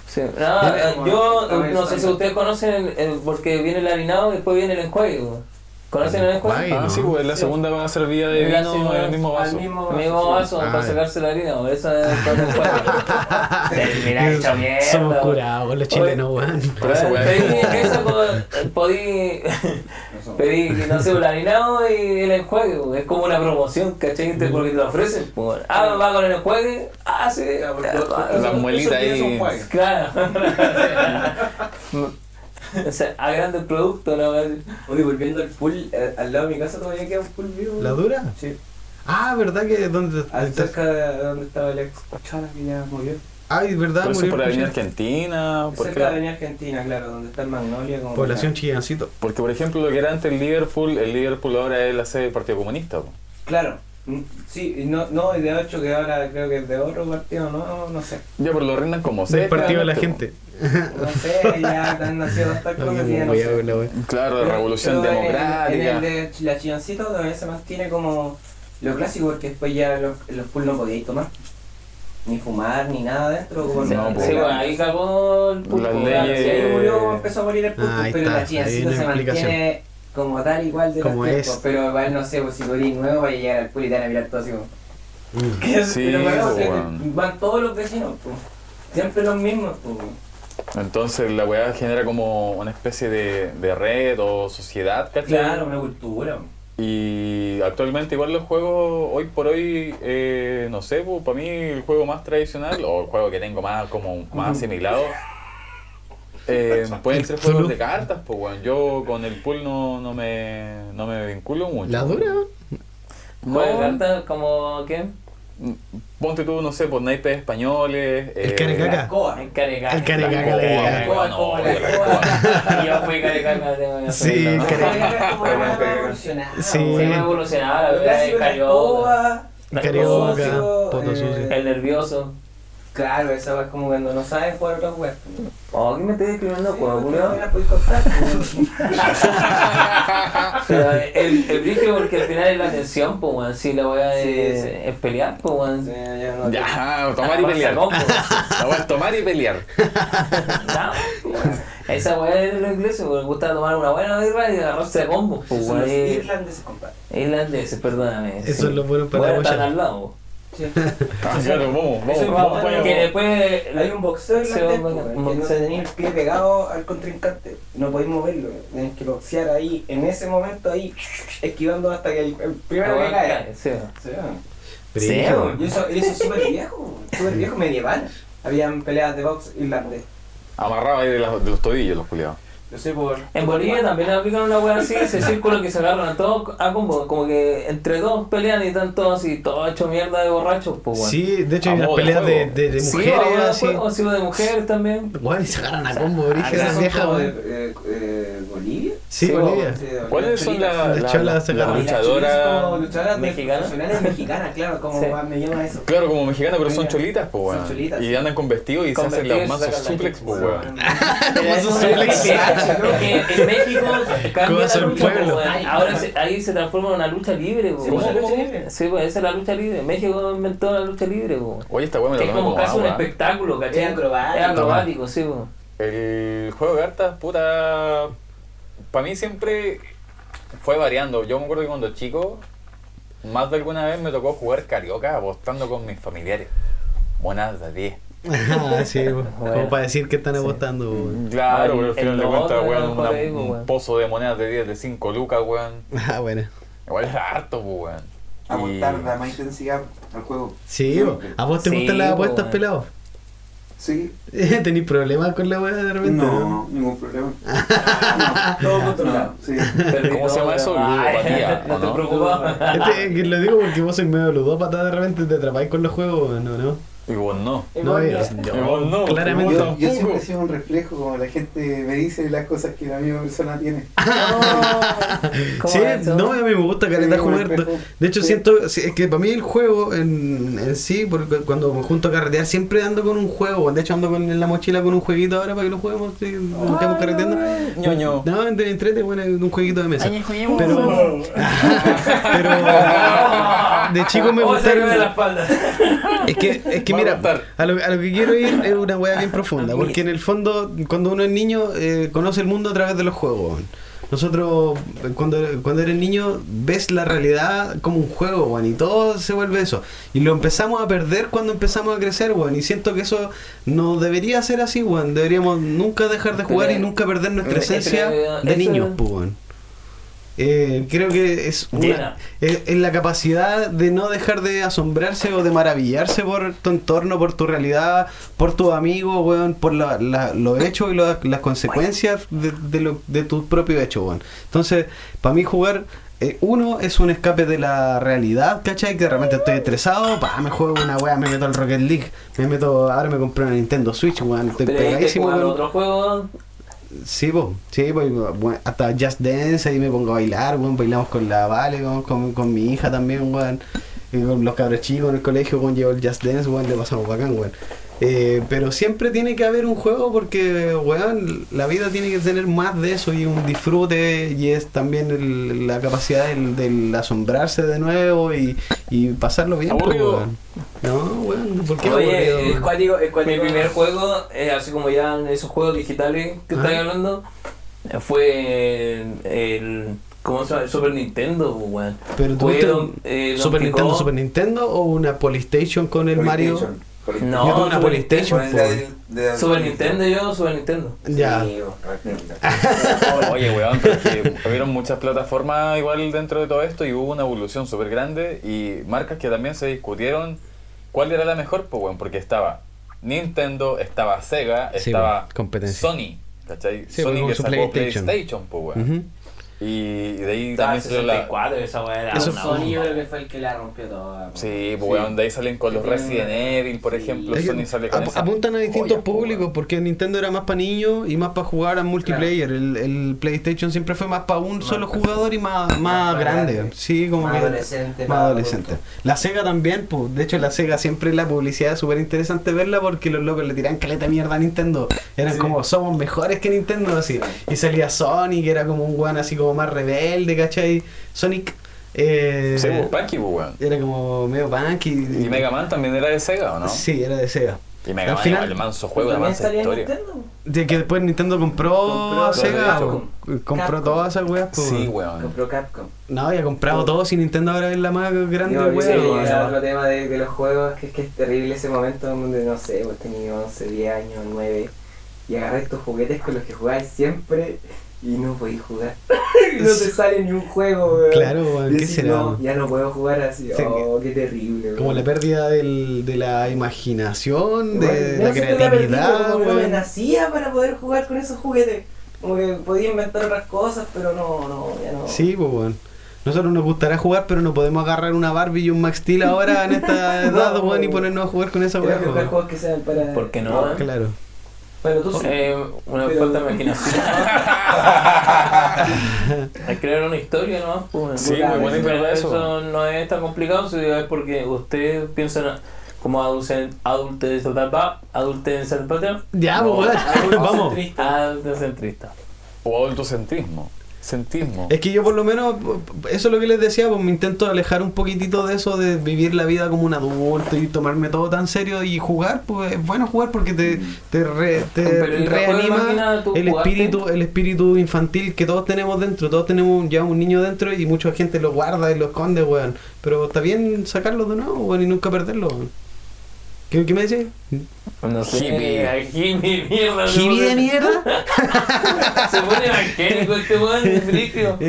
sí. No, eh, yo no sé si ustedes conocen, el- el- porque viene el harinado y después viene el enjuague. ¿Conocen el enjuague? Enjuague. Ah, sí, pues es la segunda va a servida de Es la vino en el mismo Al vaso. mismo El mismo vaso Ah, para ya. sacarse la harina, por eso es con el enjuague. Mira, hecho mierda. Somos curados con los chilenos, weón. Por eso, weón. Pedí eso, po- podí pedí, no sé, el harinado y el enjuague, es como una promoción, ¿cachai? Te- Porque te lo ofrecen. po. Ah, va con el enjuague, ah, sí. Ah. La muelita ahí. Claro. O sea, agranda el producto, ¿no? Oye, volviendo al pool, eh, al lado de mi casa todavía queda un pool vivo. ¿La dura? Sí. Ah, ¿verdad que donde Al cerca de donde estaba el ex que ya murió. Ay, ¿verdad? Por eso Murió por la avenida. Argentina. Cerca de la Avenida Argentina, claro, donde está el Magnolia. Como Población Chillancito. porque, por ejemplo, lo que era antes el Liverpool, el Liverpool ahora es la sede del Partido Comunista. po. Claro. Mm, Sí, y no, no, y de hecho que ahora creo que es de otro partido, no, no sé. Ya, pero lo rindan como Del sede. partido de la gente. No sé, ya han nacido No, cosas no sé. Claro, la Pero- revolución pero en el- democrática. En el, de la Chillancito también se mantiene como lo clásico, porque después ya los, los pool no podíais tomar. Ni fumar, ni nada dentro. Como Sí, No, sí, pues. bueno, ahí cagó el pulpo. Las claro, leyes- sí, ahí murió, empezó a morir el pulpo, Ah, pero está, la hay se mantiene como tal igual de los tiempos. Pero igual no sé, pues si morís nuevo vaya a llegar al pool y te van a mirar todo así como... Mm. ¿Qué? Sí, pero bueno, pues, weón. van todos los vecinos, pues. Siempre los mismos, pues. Entonces la weá genera como una especie de, de red o sociedad, ¿cachai? Claro, una cultura. Y actualmente igual los juegos, hoy por hoy, eh, no sé, pues, para mí el juego más tradicional, o el juego que tengo más como más asimilado, eh, pueden ser juegos de cartas, pues bueno, yo con el pool no, no, me, no me vinculo mucho. ¿La dura? ¿Juega No. cartas como qué? Ponte tú, no sé, por naipes españoles. El eh, carecaca. En Carecaca. El Carecaca yo fui Carecaca. Sí. Care- Carecaca Sí. Me evolucionaba la carioca. El nervioso. Claro, esa es como cuando no sabes jugar otra web. Oh, ¿qué me estás escribiendo, juego, no Julio? me la podéis contar. Pero el, el brillo porque al final es la tensión, pues, weón. Si la voy a Sí, es, sí. es pelear, pues, weón. Sí, ya no- Ya, tomar y Ah, pelear. pues. Es tomar y pelear. No, esa weá es los ingleses, porque gusta tomar una buena birra y agarrarse de combos, pues, weón. irlandeses, compadre. Irlandeses, perdóname. Eso es lo bueno para Bueno, la al lado. Sí. Ah, claro, vamos, vamos. Que después. Hay un boxeo Se irlandés, va a- pues, que no boxeo. tenía el pie pegado al contrincante. No podéis moverlo. Tienes que boxear ahí, en ese momento ahí, esquivando hasta que el, el primero que cae. Sí, Sí, Brígido. Y eso, y eso es súper viejo, súper viejo, medieval. Habían peleas de box irlandés. Amarrado ahí de, las- de los tobillos, los culiados. Yo sé por. En Bolivia también aplican una wea así, ese círculo que se agarran a todos a combo, como que entre dos pelean y están todos así, todos hechos mierda de borrachos, pues weón. Sí, de hecho hay unas de peleas de, de, de Sí, mujeres o así. juego, o de mujeres también. Bueno, y se agarran a combo, brígidas ¿Esas son viejas, como de weón. eh, eh, Bolivia? Sí, Sí, Bolivia. ¿Cuáles son las Las la, cholas luchadoras? luchadoras ¿Mexicanas? mexicanas, claro, como me llama eso. Claro, como mexicanas, pero son cholitas, pues, son weón. cholitas, Y sí. andan con vestido y Con se hacen los mazos suplex, pues, weón. Sus es suplex. Que- que- que en México cambia la lucha, pueblo. weón. ahora se- ahí se transforma en una lucha libre, Sí, weón. pues, lucha libre. Sí, pues esa es la lucha libre. México inventó la lucha libre, pues. Oye, esta weá me Que la es como como casi un espectáculo, ¿cachai? Es acrobático. Es acrobático, sí, pues. El juego de cartas, puta. Para mí siempre fue variando. Yo me acuerdo que cuando chico, más de alguna vez me tocó jugar carioca apostando con mis familiares. Monas de 10. Ah, sí. Bueno. como para decir que están Sí. apostando, weón. Claro, pero al final de cuentas, weón, una- un weón. pozo de monedas de 10 de 5 lucas, weón. Ah, bueno. Igual era harto, weón. Apostar Y- da más intensidad al juego. Sí, weón. ¿a vos te Sí, gustan las apuestas, pelado? Sí, ¿Tenís problemas con la weá de repente? no, ningún problema. Todo No, controlado. sí. ¿Cómo se llama eso? Ludopatía, No ¿o te preocupes. Este, que lo digo porque vos sois medio ludópata de repente te atrapáis con los juegos, weón, ¿no? ¿no? Y vos no. No, yo, Y vos no, claramente. y Yo, vos yo tampoco. siempre he sido un reflejo, como la gente me dice las cosas que la misma persona tiene. ¿Cómo Sí, no, a mí me gusta caleta jugar. De hecho, Sí. siento sí, es que para mí el juego en, en sí, porque cuando me junto a carretear, siempre ando con un juego. De hecho, ando con, en la mochila con un jueguito ahora para que lo juguemos. Sí, nos quedamos carreteando. ñoño. No, entre, entrete, bueno, un jueguito de mesa. Pero, pero de chico me Oh, gustaron. ve la espalda. Es que, es que mira, a lo, a lo que quiero ir es una weá bien profunda, porque en el fondo, cuando uno es niño, eh, conoce el mundo a través de los juegos. Nosotros, cuando, cuando eres niño, ves la realidad como un juego, weón, y todo se vuelve eso. Y lo empezamos a perder cuando empezamos a crecer, weón, y siento que eso no debería ser así, weón. Deberíamos nunca dejar de jugar y nunca perder nuestra esencia pero, de niños, pues, weón. Eh, creo que es una, es, es la capacidad de no dejar de asombrarse o de maravillarse por tu entorno, por tu realidad, por tus amigos, weón, por la, la- los hechos y lo- las consecuencias de, de, lo, de tus propios hechos, weón. Entonces, para mí jugar, eh, uno es un escape de la realidad, ¿cachai? Que de repente estoy estresado, pa, me juego una weá, me meto al Rocket League, me meto, ahora me compré una Nintendo Switch, weón, estoy Pero pegadísimo otro juego. Sí, po, sí, po, bueno, hasta Just Dance ahí me pongo a bailar, weón, bailamos con la Vale, weón, con, con mi hija también, y con los cabros chicos en el colegio, weón, llevo el Just Dance, weón, le pasamos bacán, weón. Eh, pero siempre tiene que haber un juego porque, weón, la vida tiene que tener más de eso y un disfrute y es también el- la capacidad del, del asombrarse de nuevo y, y pasarlo bien, Aburrido. weón. No, weón, ¿por qué Oye, aburrido, es cuático, Mi primer juego, eh, así como ya en esos juegos digitales que Ah. estáis hablando, fue el. ¿Cómo se llama? Super Nintendo, pues, weón. Pero tú Fue te- don- eh, Super Nintendo, Kong. Super Nintendo o una Polystation con el Mario. PlayStation, PlayStation. No, Yo una de- de- Super Nintendo, yo, Super Nintendo. Ya. Sí, bueno, Oye, weón, pero es que hubieron muchas plataformas igual dentro de todo esto y hubo una evolución súper grande y marcas que también se discutieron cuál era la mejor, pues, weón, porque estaba Nintendo, estaba Sega, Sí, estaba. Sony, ¿cachai? Sí, Sony que sacó PlayStation. PlayStation, pues, weón. Y de ahí también salió la. 64, esa weá era Eso una Sony yo bomba. creo que fue el que la rompió toda. po. Sí, pues weón, de ahí salen con los Resident Evil, por Sí. ejemplo. Es que Sony sale con ap- esa apuntan a distintos joya, po, públicos weón. porque Nintendo era más para niños y más para jugar a multiplayer. El, el PlayStation siempre fue más para un Más solo jugador y más, más, más grande. grande. Sí, como Más que adolescente, más más adolescente. adulto. La Sega también, pues. De hecho, la Sega siempre la publicidad es súper interesante verla porque los locos le tiran caleta de mierda a Nintendo. Eran Sí. como, somos mejores que Nintendo, así. Y salía Sonic, que era como un guan así como más rebelde, ¿cachai? Sonic. Eh, Sí, pues Punky, pues weón. era como medio punk y, Y Mega Man también era de Sega, ¿o no? Sí, era de Sega. Y Mega Al Man final- el manso juego, la ¿También mansa historia. Nintendo? De que después Nintendo compró, Compró a Sega, Capcom. o- compró Capcom. todas esas weas. pues. Sí, weón. Compró Capcom. No, y ha comprado todo si Nintendo ahora es la más grande wea. sí, weón. era otro tema de, de los juegos, que es que es terrible ese momento donde, no sé, pues tenía 11, 10 años, 9, y agarras estos juguetes con los que jugáis siempre y no podéis jugar. no te sale ni un juego, weón. Claro, weón, Y ¿qué decís, será? No, ya no puedo jugar así. Sí, oh, qué terrible, weón. Como la pérdida del, de la imaginación, de Bueno, la creatividad. como que no me nacía para poder jugar con esos juguetes. Como que podía inventar otras cosas, pero no, no, ya no. Sí, pues weón. Nosotros nos gustará jugar, pero no podemos agarrar una Barbie y un Max Steel ahora en esta edad, weón, y ponernos a jugar con esa weón. juegos que sean para. ¿Por qué no? Claro. Bueno, tú sí. Eh, una Pero- falta de imaginación. Hay que crear una historia nomás. Pues. Sí, muy bueno, es verdad eso. Eso no es tan complicado, si es porque usted piensa como adulten, adultes, adultes, Ya, No, pues. Vamos. adultocentrista. O adultocentrismo. Centrismo. Es que yo por lo menos, eso es lo que les decía, pues me intento alejar un poquitito de eso de vivir la vida como un adulto y tomarme todo tan serio y jugar, pues es bueno jugar porque te, te, re- te Pero ¿y la juego de reanima el espíritu, el espíritu infantil que todos tenemos dentro, todos tenemos ya un niño dentro y mucha gente lo guarda y lo esconde, weón. Pero está bien sacarlo de nuevo, weón, y nunca perderlo, weón. ¿Qué, qué me decís? No sé, Hippie. hippie, mierda. ¿Hippie de mierda? Se pone evangélico este weón, es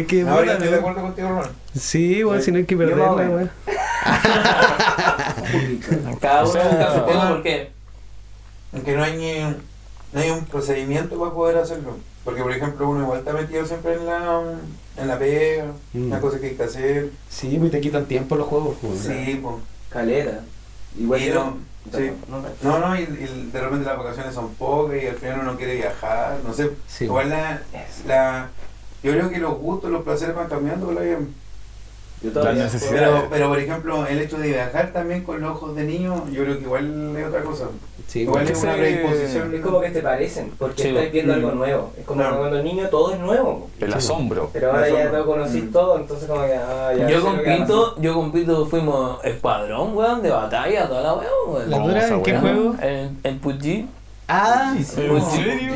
que, puta, estoy de acuerdo contigo, Ron. Sí, weón, si no hay que perderla, weón. Cada uno busca su tema ah. porque Aunque no hay ni no hay un procedimiento para poder hacerlo. Porque, por ejemplo, uno igual está metido siempre en la, en la pega, Mm. una cosa que hay que hacer. Sí, pues te quitan tiempo los juegos, weón. Sí, pues. Caleta. Igual Y yo- no, sí. no, no, y, y de repente las vacaciones son pocas y al final uno quiere viajar, no sé. Sí. Igual la, la. Yo creo que los gustos, los placeres van cambiando con la vida. Yo todavía La necesidad. Pero, pero, por ejemplo, el hecho de viajar también con los ojos de niño, yo creo que igual es otra cosa. Sí, igual es una Sí. predisposición. Es como que te parecen, porque Sí, estás viendo mm. algo nuevo. Es como Claro. cuando niño todo es nuevo. El asombro. Pero ahora ya Asombro. lo conocís Mm. todo, entonces como que, ah, ya yo con Pinto, yo con Pinto fuimos escuadrón, weón, de batalla, toda la weón, weón. ¿La ¿Cómo dura en qué juego? En, en PUBG. Ah, ¿En serio?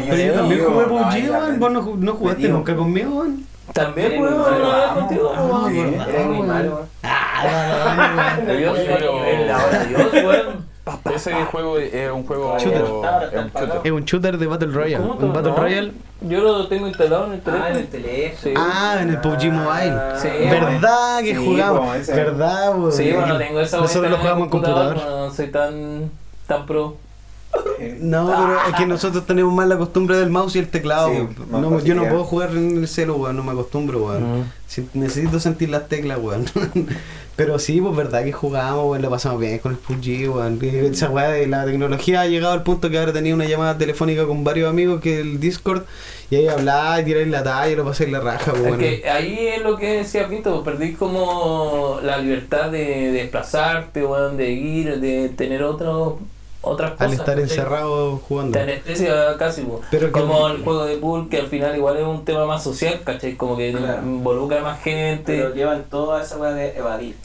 Pero yo también jugué PUBG, ya, weón. Vos no, ju- no jugaste nunca conmigo, weón. También weón, malo. una vez contigo, Ah, weón. Eres muy weón. malo, weón. Ah, En la hora de Dios, weón. Ese juego es un juego. Shooter. Es un shooter. Es un shooter de Battle Royale. ¿Cómo Un Battle no? Royale. Yo lo tengo instalado en el teléfono. Ah, en el teléfono. Sí. Ah, en el PUBG Mobile. Sí, ¿Verdad que Sí, jugamos? ese. ¿Verdad, weón? Sí, bueno, tengo esa Nosotros lo jugamos en computador. No soy tan, tan pro. No, pero es que nosotros tenemos más la costumbre del mouse y el teclado. Sí, No, yo no puedo jugar en el celu, weón. No me acostumbro, weón. Si- necesito sentir las teclas, weón. Pero sí, pues verdad que jugamos, weón, lo pasamos bien con el PUBG, weón. Esa weá de la tecnología ha llegado al punto que ahora tenía una llamada telefónica con varios amigos que el Discord y ahí hablaba y tiráis la talla y lo pasáis la raja, pues, Es weón. que ahí es lo que decía Pinto, pues, perdí como la libertad de desplazarte, weón, de ir, de tener otro, otras cosas. Al estar ¿cachai? encerrado jugando. Te anestesia casi, po. Pero que- como el juego de pool, que al final igual es un tema más social, ¿cachai? Como que Claro. involucra a más gente. Pero llevan toda esa weá de evadir.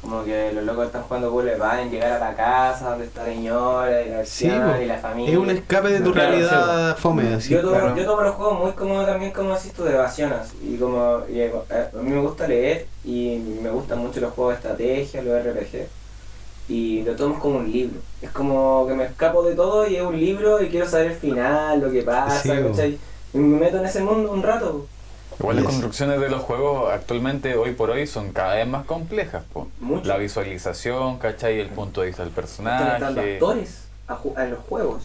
Como que los locos están jugando pool, van a llegar a la casa donde está la señora y la Sí, y la familia. Es un escape de tu Claro, realidad fome, así. yo, tomo, claro. yo tomo los juegos muy como también como así tú de evasiones y como y, eh, a mí me gusta leer y me gustan mucho los juegos de estrategia, los RPG y lo tomo como un libro. Es como que me escapo de todo y es un libro y quiero saber el final, lo que pasa, Sí. ¿cachai? Y me meto en ese mundo un rato. Igual las construcciones de los juegos actualmente, hoy por hoy, son cada vez más complejas. po. Mucho. La visualización, ¿cachai? El punto de vista del Están personaje. actores a, a los juegos.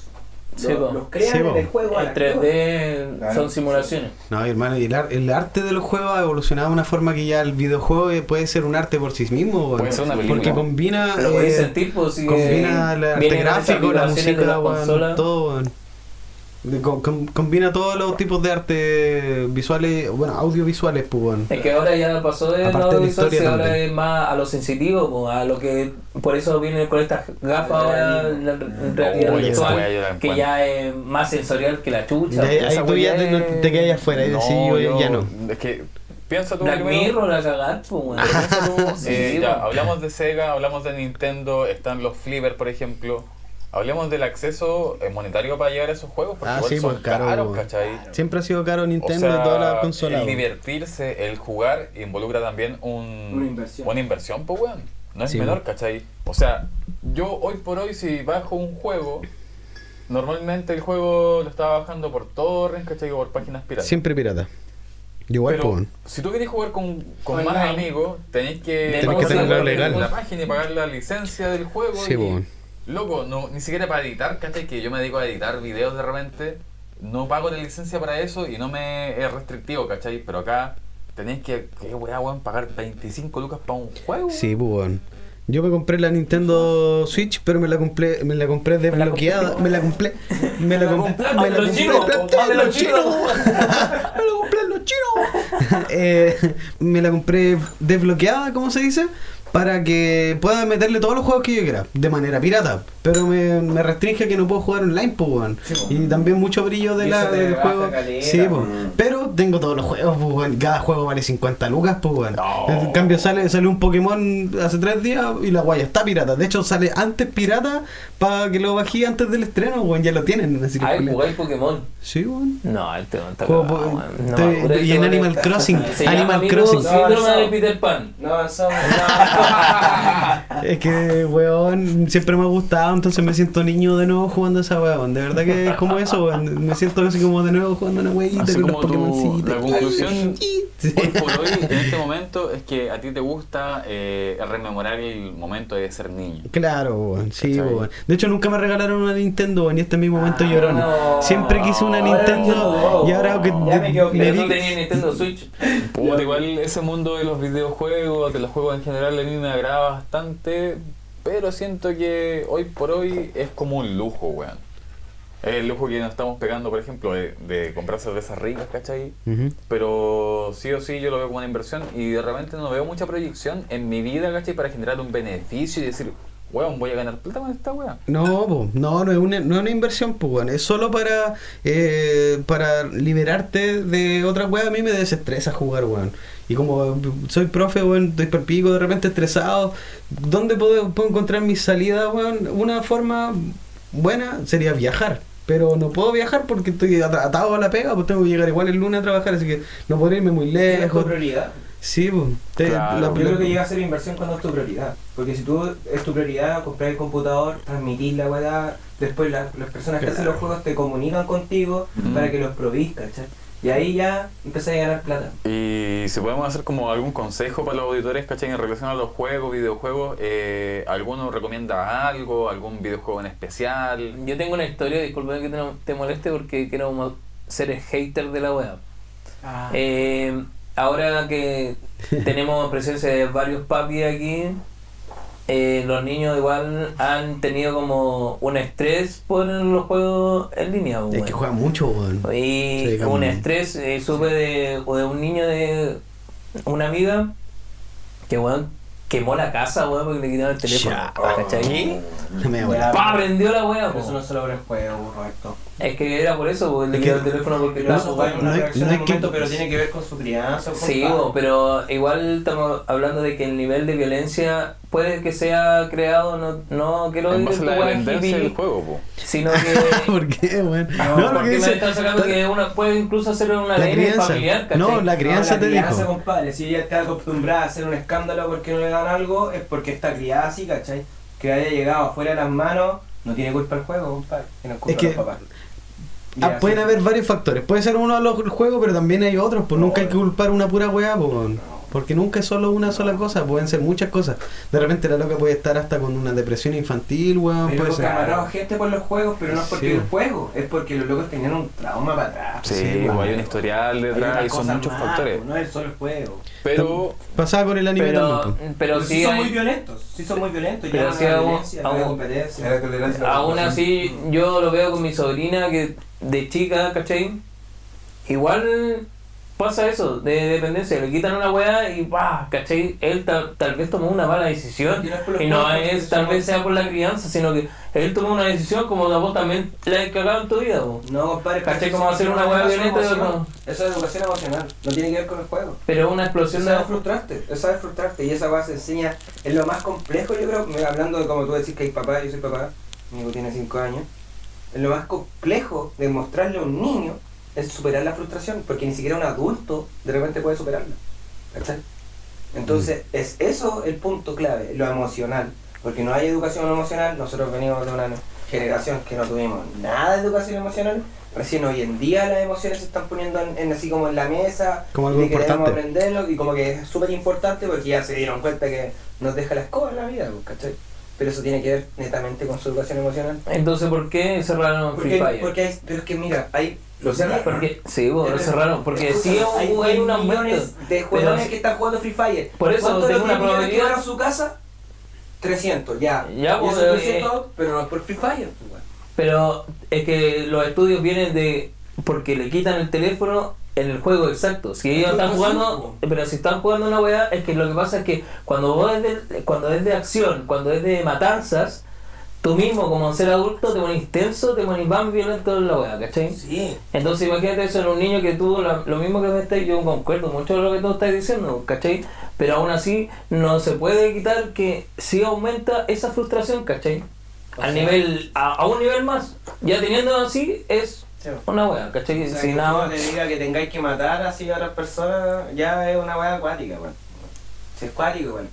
Sí, Los, crean Sí, en el juego. al En actor. 3D Claro. son simulaciones. No, hermano, y el, el arte de los juegos ha evolucionado de una forma que ya el videojuego eh, puede ser un arte por sí mismo. Puede ser una película. Porque combina. Lo eh, sentir, pues si combina el arte gráfico, la de música, consolas. todo, weón. Com- combina todos los tipos de arte visuales, bueno, audiovisuales, pues, weón. Es que ahora ya pasó de Aparte lo de la audiovisual, historia ahora también. es más a lo sensitivo, pues, a lo que por eso vienen con estas gafas ahora en la- realidad Oye, virtual, la que ya es más sensorial que la chucha. Ya, ahí esa tú ya wea te, no es- te quedas afuera y decís, yo, ya no. Es que, piensa tú Black primero- Mirror a cagar, pues, eh, sí, ya, po. hablamos de Sega, hablamos de Nintendo, están los Flipper, por ejemplo. Hablemos del acceso eh, monetario para llegar a esos juegos, porque Ah, igual sí, son pues, caro, caros. ¿cachai? Siempre ha sido caro Nintendo o sea, todas las consolas. el weón. divertirse, el jugar, involucra también un, Una inversión. Una inversión, pues, weón. No es Sí, menor, weón. ¿cachai? O sea, yo hoy por hoy, si bajo un juego, normalmente el juego lo estaba bajando por torrents, ¿cachai? O por páginas piratas. Siempre pirata. Igual, Pero pues, weón. si tú querés jugar con, con Online. más amigos, tenéis que, Tenés que legal. la página y pagar la licencia del juego. Sí, y, weón. Loco, no, ni siquiera para editar, ¿cachai? Que yo me dedico a editar videos de repente. No pago la licencia para eso y no me es restrictivo, ¿cachai? Pero acá tenéis que, que weá, weón, pagar 25 lucas para un juego. Sí, pues, weón. Yo me compré la Nintendo Switch, pero me la compré, me la compré desbloqueada. Me la compré. Me la compré. Me la compré. Me la compré en los chinos. Me la compré desbloqueada, ¿cómo se dice? Para que pueda meterle todos los juegos que yo quiera, de manera pirata. Pero me, me restringe que no puedo jugar online, pues, weón. Sí. Y también mucho brillo de la, del juego. Sí, pues. Pero tengo todos los juegos, pues, weón. Cada juego vale 50 lucas, pues, weón. No. En cambio, sale, sale un Pokémon hace tres días y la guaya está pirata. De hecho, sale antes pirata para que lo bajé antes del estreno, weón. Ya lo tienen. Así que, Ay, culiao. jugáis Pokémon. Sí, weón. No, este weón está Juego po-. No te- y en Animal. Crossing. Animal Crossing. Síndrome No, de no. Peter Pan. No avanzamos. Es que, weón, siempre me ha gustado, entonces me siento niño de nuevo jugando esa weón. De verdad que es como eso, weón. Me siento así como de nuevo jugando una weita Así con los como tu- Pokémoncitos. la conclusión Sí. hoy por hoy, en este momento, es que a ti te gusta eh, rememorar el momento de ser niño. Claro, weón, sí, ¿Cachai? weón. De hecho, nunca me regalaron una Nintendo, weón, y este es mi momento Ah, llorón. no. Siempre quise una Nintendo entiendo. y ahora que Ya me quedo le no tenía Nintendo Switch. Puta, igual ese mundo de los videojuegos, de los juegos en general, a mí me agrada bastante, pero siento que hoy por hoy es como un lujo, weón. Es el lujo que nos estamos pegando, por ejemplo, de, de comprar cervezas ricas, ¿cachai? Ujú. Pero sí o sí yo lo veo como una inversión y de repente no veo mucha proyección en mi vida, ¿cachai? Para generar un beneficio y decir, weón, voy a ganar plata con esta weón. No, po, no, no es una, no es una inversión, pues, weón. Es solo para, eh, para liberarte de otra weá. A mí me desestresa jugar, weón. Y como soy profe, weón, estoy perpico, de repente estresado. ¿Dónde puedo, puedo encontrar mi salida, weón? Una forma buena sería viajar. Pero no puedo viajar porque estoy at- atado a la pega, pues tengo que llegar igual el lunes a trabajar, así que no podría irme muy Es lejos. tu prioridad. Sí, pues. te- Claro. la- Yo creo que llega a ser inversión cuando es tu prioridad. Porque si tú es tu prioridad comprar el computador, transmitir la weá, después la- las personas que hacen los juegos te comunican contigo Mm. para que los probís, ¿cachai? Y ahí ya empiezas a ganar plata. Y si podemos hacer como algún consejo para los auditores, ¿cachai? En relación a los juegos, videojuegos, eh, ¿alguno recomienda algo? ¿Algún videojuego en especial? Yo tengo una historia, disculpa que te, te moleste porque quiero ser el hater de la web. Eh, ahora que tenemos presencia de varios papis aquí, eh, los niños igual han tenido como un estrés por los juegos en línea. Es weón. que juega mucho, weón. Y Sí, un estrés, eh, supe de, o de un niño de una amiga que weón quemó la casa, weón, porque le quitaron el teléfono. Ya. ¿Cachai? Me. Prendió la weá, eso no se logra el juego, Roberto. Es que era por eso, porque le Es quitaron que- el teléfono porque estaba eso fue una no hay- reacción no hay que- momento, pero tiene que ver con su crianza. con Sí, padre. pero igual estamos hablando de que el nivel de violencia puede que sea creado, no, no quiero En ir base a en la dependencia del juego, po. sino que ¿Por qué, weón? no, lo porque que me dice- están sacando que una puede incluso ser una La ley crianza. familiar, ¿cachai? No, la crianza no, te la crianza, dijo. compadre. Si ella está acostumbrada a hacer un escándalo porque no le dan algo, es porque está criada así, ¿cachai? Que haya llegado afuera de las manos, no tiene culpa el juego, compadre. Tiene culpa Es que- los papás. Ah, pueden haber varios factores. Puede ser uno de los juegos, pero también hay otros. Pues nunca hay que culpar una pura weá, pues. Porque nunca es solo una sola cosa, pueden ser muchas cosas. De repente la loca puede estar hasta con una depresión infantil, weón. Pero Puede ser. matado gente por los juegos, pero no es porque Sí. el juego, es porque los locos tenían un trauma para atrás. Sí, Sí, pues, bueno. hay un historial detrás y son muchos más, factores. pues, No es solo el juego. Pero Pasaba con el anime Pero, también. pero Pero sí, sí son hay- muy violentos, sí son muy violentos, Pero ya hay aún- aún- Aún así, yo lo veo con mi sobrina que de chica, ¿cachai? Igual pasa eso, de dependencia, le quitan una weá y va, ¿cachai? Él tal, tal vez tomó una mala decisión Y no es no es, tal vez sea por la crianza, sino que él tomó una decisión como la vos también la has cagado en tu vida, vos. No, compadre, ¿Cachai eso hacer es una educación violenta otro? Eso es educación emocional, no tiene que ver con el juego. Pero una explosión sabe de... frustrarte, eso sabe frustrarte y esa weá se enseña, es lo más complejo yo creo, hablando de como tú decís que hay papá, yo soy papá, mi hijo tiene 5 años, es lo más complejo de mostrarle a un niño es superar la frustración, porque ni siquiera un adulto de repente puede superarla. ¿Cachai? Entonces, es eso el punto clave, lo emocional, porque no hay educación emocional, nosotros venimos de una generación que no tuvimos nada de educación emocional, recién hoy en día las emociones se están poniendo en, en así como en la mesa, Como algo y queremos importante. aprenderlo y como que es súper importante porque ya se dieron cuenta que nos deja la escoba en la vida, pues, ¿cachai? Pero eso tiene que ver netamente con su educación emocional. Entonces, ¿por qué cerraron Free Fire? porque hay, pero es que mira, hay Lo cerraron. Porque, sí, vos, lo cerraron, porque escucha, sí hay hay un aumento. millones de jugadores Pero- que están jugando Free Fire. Por eso ¿Cuántos tengo una 10 millones probabilidad- su casa? 300, ya. Ya, Y pues, eh, 300, pero no es por Free Fire. pues. Pero es que los estudios vienen de. porque le quitan el teléfono en el juego exacto. Si ellos están jugando. Pero si están jugando una weá, es que lo que pasa es que cuando vos es de, cuando es de acción, cuando es de matanzas, tú mismo como ser adulto te pones tenso, te pones más violento en la weá, ¿cachai? Sí. Entonces imagínate eso en un niño que tuvo la- lo mismo que me estáis, yo concuerdo mucho de lo que tú estás diciendo, ¿cachai? Pero aún así no se puede quitar que sí aumenta esa frustración, ¿cachai? O Al sea- nivel, a, a un nivel más, ya teniendo así es Sí. una wea, ¿cachai? O sea, Si que nada más. le diga que tengáis que matar así a otras personas, ya es una weá acuática, weón. Si es acuático pues.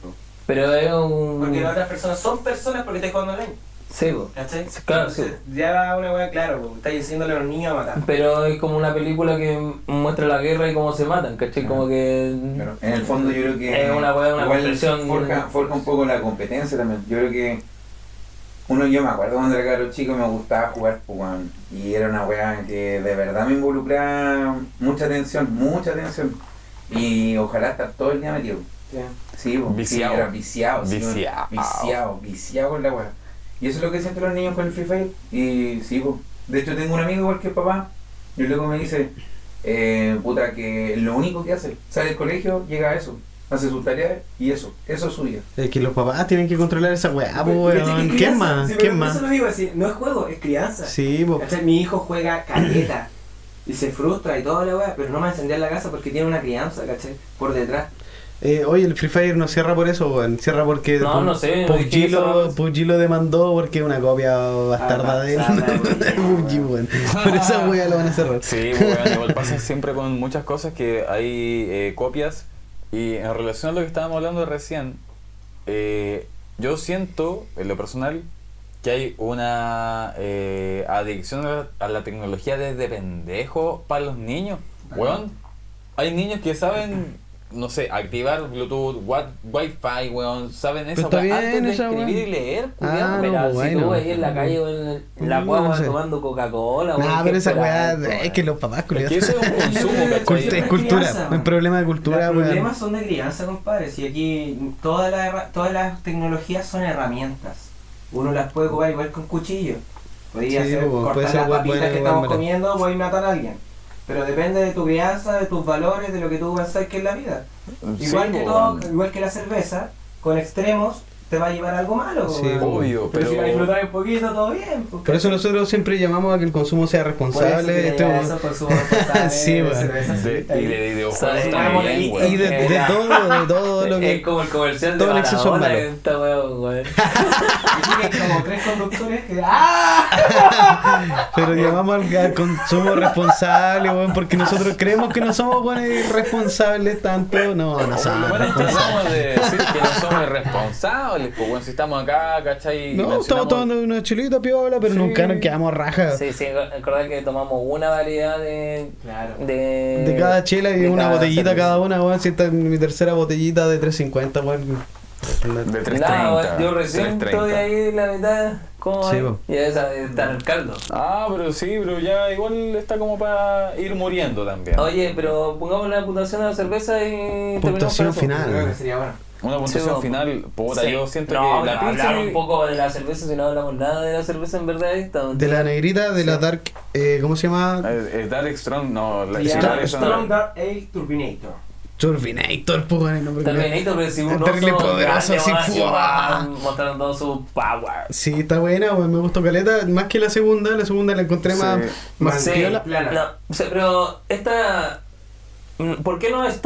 Pero es un... Porque las otras personas son personas porque estás jugando online. Sí. ¿Cachai? Sí, claro, sí. Ya va una weá, claro, pues. Estás diciéndole a los niños a matar. Pero es como una película que muestra la guerra y cómo se matan, ¿cachai? Como que... Pero en el fondo yo creo que Es una weá, una comprensión- forja, forja un poco la competencia también. Yo creo que uno yo me acuerdo cuando era caro chico me gustaba jugar weón, y era una weá que de verdad me involucraba mucha atención, mucha atención. Y ojalá estar todo el día metido. Sí, pues, Viciado. sí, era viciado, sí, weón. Viciado. viciado, viciado con la weá. Y eso es lo que sienten los niños con el Free Fire. Y sí, pues. De hecho tengo un amigo igual que el papá, y luego me dice, eh, puta, que lo único que hace, sale del colegio, llega a eso, hace sus tareas y eso, eso es suya. Es que los papás tienen que controlar esa weá, weón. es ¿Quién crianza. más? Sí, ¿Quién pero más? Eso lo digo así, no es juego, es crianza. Sí. ¿Cachai? Mi hijo juega caleta y se frustra y toda la weá, pero no me va a encender la casa porque tiene una crianza, ¿cachai? Por detrás. Eh, oye, el Free Fire no cierra por eso, weón. Cierra porque No, no sé, PUBG, lo, no. PUBG lo demandó porque es una copia bastarda Ah, de él. weón. PUBG, weón. Por esa weá lo van a cerrar. Sí, bueno, igual pasa siempre con muchas cosas que hay eh, copias. Y en relación a lo que estábamos hablando recién, eh, yo siento, en lo personal, que hay una eh, adicción a la, a la tecnología desde pendejo para los niños. Weón, hay niños que saben, no sé, activar Bluetooth, Wi-Fi, weón, saben Pero esa bien antes de escribir y leer, Ah, culiao. no, Pero pues, si bueno. tú ves en la calle o en la No guagua sé. tomando Coca-Cola, Nah, weón, pero ¿qué esa weá es weón? que los papás, Es culiados. que eso es un consumo, ¿cachai? es Es cultura, un problema de cultura, Los weón. problemas son de crianza, compadre. Si aquí todas las, todas las tecnologías son herramientas. Uno las puede ocupar igual con cuchillo. Podría Sí, hacer, pues, cortar puede ser las papitas que estamos comiendo, voy a matar a alguien. Pero depende de tu crianza, de tus valores, de lo que tú pensás que es la vida. Sí, Igual que todo, igual que la cerveza, con extremos te va a llevar a algo malo. Sí, weón. Obvio, pero, si la pero- disfrutas un poquito, todo bien. pues, Por eso nosotros siempre llamamos a que el consumo sea eso responsable. este- a eso, consumo responsable Sí, de De, está y de videojuegos Y y de, de todo, de todo lo Es que. como el comercial todo de el exceso es malo. esta weón, como tres conductores que. ¡Ah! Pero llamamos al, al consumo responsable, weón, porque nosotros creemos que no somos buenos irresponsables tanto. No, no somos Bueno, responsables. tratamos de decir que no somos irresponsables, pues, bueno, si estamos acá, ¿cachai? No, estamos tomando una chilita piola, pero Sí. nunca nos quedamos rajas. Sí, sí, recordad que tomamos una variedad de. Claro. De, De cada chela y de una cada botellita cerveza. cada una, weón. Si esta es mi tercera botellita de 350, weón. De 3.30. Nada, yo recién 3.30. estoy ahí en la mitad. ¿Cómo Sí. Y esa está en el caldo. Ah, pero sí, pero ya igual está como para ir muriendo también. Oye, pero pongamos la puntuación de la cerveza y terminamos Puntuación final. Creo que sería bueno. Una puntuación Sí, final, puta, Sí. yo siento no, que la no, hablar Pilsen- un poco de la cerveza si no hablamos nada de la cerveza en verdad. Esta, De la negrita, de la dark, eh, ¿cómo se llama? Eh, eh, Dark Strong, no, la llama Dark Strong- Strong Dark Ale Turbinator. Turbinator, pues, el nombre culiao. Terminator, pero si uno terrible poderoso, así, todo su power. Sí, está buena, me gustó caleta. Más que la segunda, la segunda la encontré Sí. más, más Sí, plana. No, o sea, pero esta. ¿Por qué no es?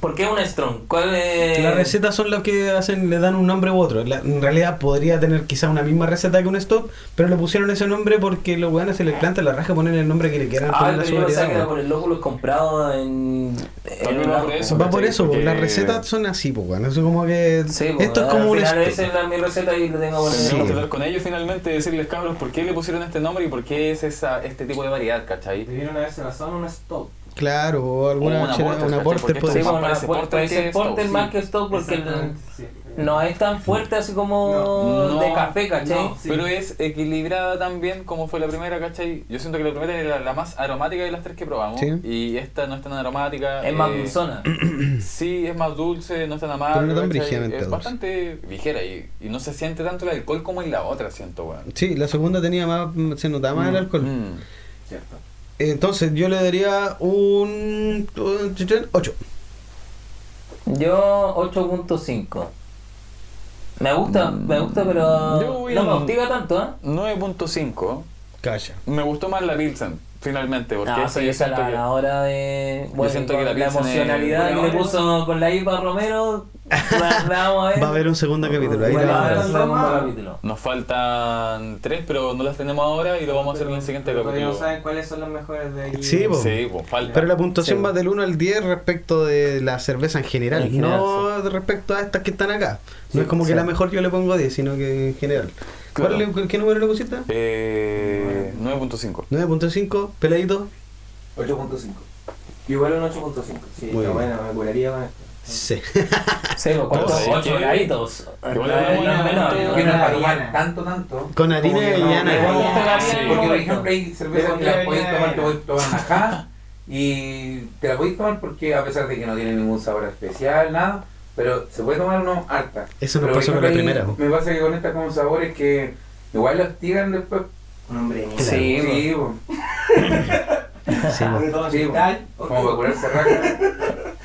¿Por qué una Strong? ¿Cuál es.? Las recetas son las que hacen, le dan un nombre u otro. La- en realidad podría tener quizás una misma receta que un stop, pero le pusieron ese nombre porque los weones se les planta la raja poner el nombre que le quieran Ah, poner a pero yo pensaba que era por el lóbulo comprado en. en un va por eso. Va por eso, Porque- las recetas son así, pues, weón. Eso como que. Sí, pues, esto es como al un final stop. esa es la, mi receta y lo tengo Sí. hablar con ellos finalmente y decirles, cabros, por qué le pusieron este nombre y por qué es esa, este tipo de variedad, ¿cachai? Debieron haberse basado en una Stout. Claro, o alguna una chela- porter, una porter Porque puede Sí, porter porter Stout, más que Stout porque el- Exactamente, sí. no es tan fuerte así como No, de no, café, ¿cachai? no. Sí. Pero es equilibrada también como fue la primera, ¿cachai? Yo siento que la primera era la más aromática de las tres que probamos. Sí. Y esta no es tan aromática. Es más eh, dulzona. Sí, es más dulce, no es tan amarga. Pero no tan Es dulce. bastante ligera y, y no se siente tanto el alcohol como en la otra, siento, weón. Sí, la segunda tenía más, se notaba más el alcohol. Mm. Cierto. Entonces yo le daría un 8. Yo 8.5. Me gusta, me gusta, Yo pero voy no me a- hostiga tanto, ¿eh? 9.5. Calla. Me gustó más la Pilsen, finalmente, porque No, sí, yo esa siento la, que- la hora de. Bueno, siento con que la emocionalidad que le puso con la IPA Romero, la, la vamos a ver. Va a haber un segundo capítulo. Ahí Bueno, la va a haber vamos un a ver. segundo capítulo. Nos faltan tres, pero no las tenemos ahora y lo vamos a hacer en el siguiente capítulo. no saben cuáles son las mejores de aquí. Sí. Sí, pues falta. Pero la puntuación Sí. va del 1 al 10 respecto de la cerveza en general, En general, no de respecto a estas que están acá. No Sí, es como que sí. la mejor yo le pongo 10, sino que en general. Claro. ¿Cuál ¿Qué número le pusiste? Eh, 9.5. 9.5, peladito. 8.5. Igual un 8.5. Sí, Muy está bien. bueno, me curaría con esto. Sí. Pues, ¿cuántos? Ocho de- de- Que no, para no, tomar tanto, tanto. Con harina no, llana. Porque, por ejemplo, hay cervezas Pero que las que puedes tomar, de- te puedes tomar la caja y te la puedes tomar porque a pesar de que no tiene ningún sabor especial, nada, pero se puede tomar uno harta. Eso nos Pero, pasó con la primera. Me pasa que con estas como sabores que igual los tiran después. Un hombre. Sí, Sí, como para curarse raja.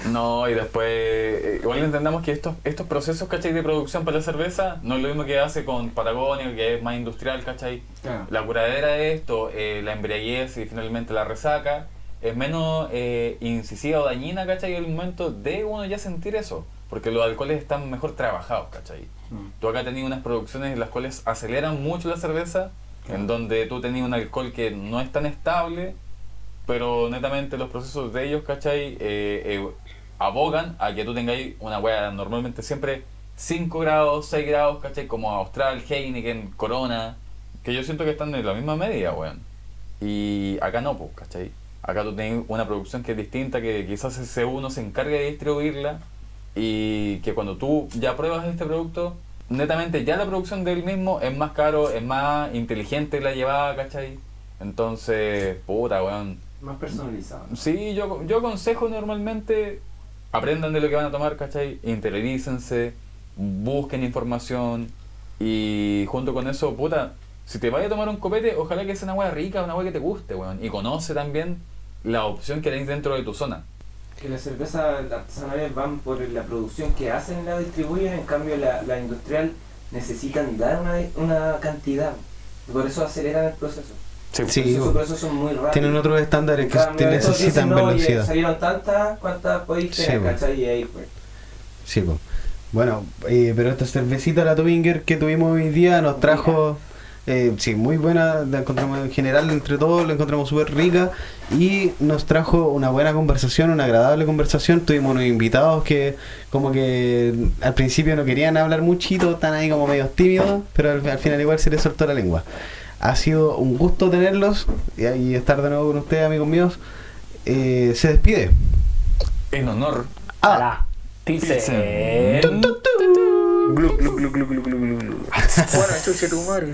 No, y después, eh, igual entendamos que estos, estos procesos, ¿cachai? De producción para la cerveza no es lo mismo que hace con Patagonia, que es más industrial, ¿cachai? Claro. La curadera de esto, eh, la embriaguez y finalmente la resaca, es menos eh, incisiva o dañina, ¿cachai? En el momento de uno ya sentir eso, porque los alcoholes están mejor trabajados, ¿cachai? Mm. Tú acá tenías unas producciones en las cuales aceleran mucho la cerveza, en donde tú tenías un alcohol que no es tan estable, pero netamente los procesos de ellos, ¿cachai? Eh, eh, abogan a que tú tengáis una hueá normalmente siempre 5 grados, 6 grados, ¿cachai? Como Austral, Heineken, Corona, que yo siento que están en la misma media, weón. Y acá no, pues, ¿cachai? Acá tú tenés una producción que es distinta, que quizás ese uno se encargue de distribuirla y que cuando tú ya pruebas este producto, netamente ya la producción del mismo es más caro, es más inteligente la llevada, ¿cachai? Entonces, puta, weón. Más personalizado. Sí, yo, yo aconsejo normalmente aprendan de lo que van a tomar, ¿cachai? Interiorícense, busquen información y junto con eso, puta, si te vayas a tomar un copete, ojalá que sea una hueá rica, una hueá que te guste, weón. Y conoce también la opción que tenéis dentro de tu zona. Que las cervezas artesanales van por la producción que hacen y la distribuyen, en cambio la, la industrial necesitan dar una, una cantidad. Y por eso aceleran el proceso. Sí, Esos po. procesos son muy rápidos. Tienen otros estándares que te necesitan dicen, "No, oye, velocidad. salieron tantas, ¿cuántas podéis Sí, tener? ¿cachai? Y ahí pues. Sí, po. Bueno, eh, pero esta cervecita, la Tobinger que tuvimos hoy día, nos trajo Eh, sí, muy buena, la encontramos en general entre todos, la encontramos súper rica y nos trajo una buena conversación, una agradable conversación. Tuvimos unos invitados que como que al principio no querían hablar muchito, están ahí como medio tímidos, pero al, al final igual se les soltó la lengua. Ha sido un gusto tenerlos y, y estar de nuevo con ustedes, amigos míos. Eh, se despide. En honor. Ah, la Pilsen. Pilsen. Glu, glu, glu, glu, glu, glu, glu, glu. Bueno, chuche tu madre.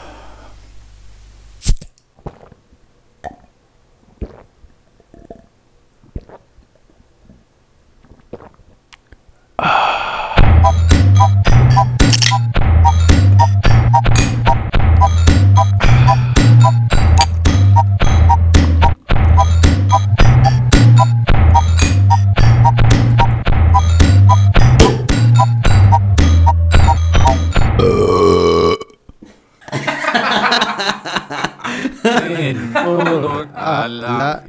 En honor a la.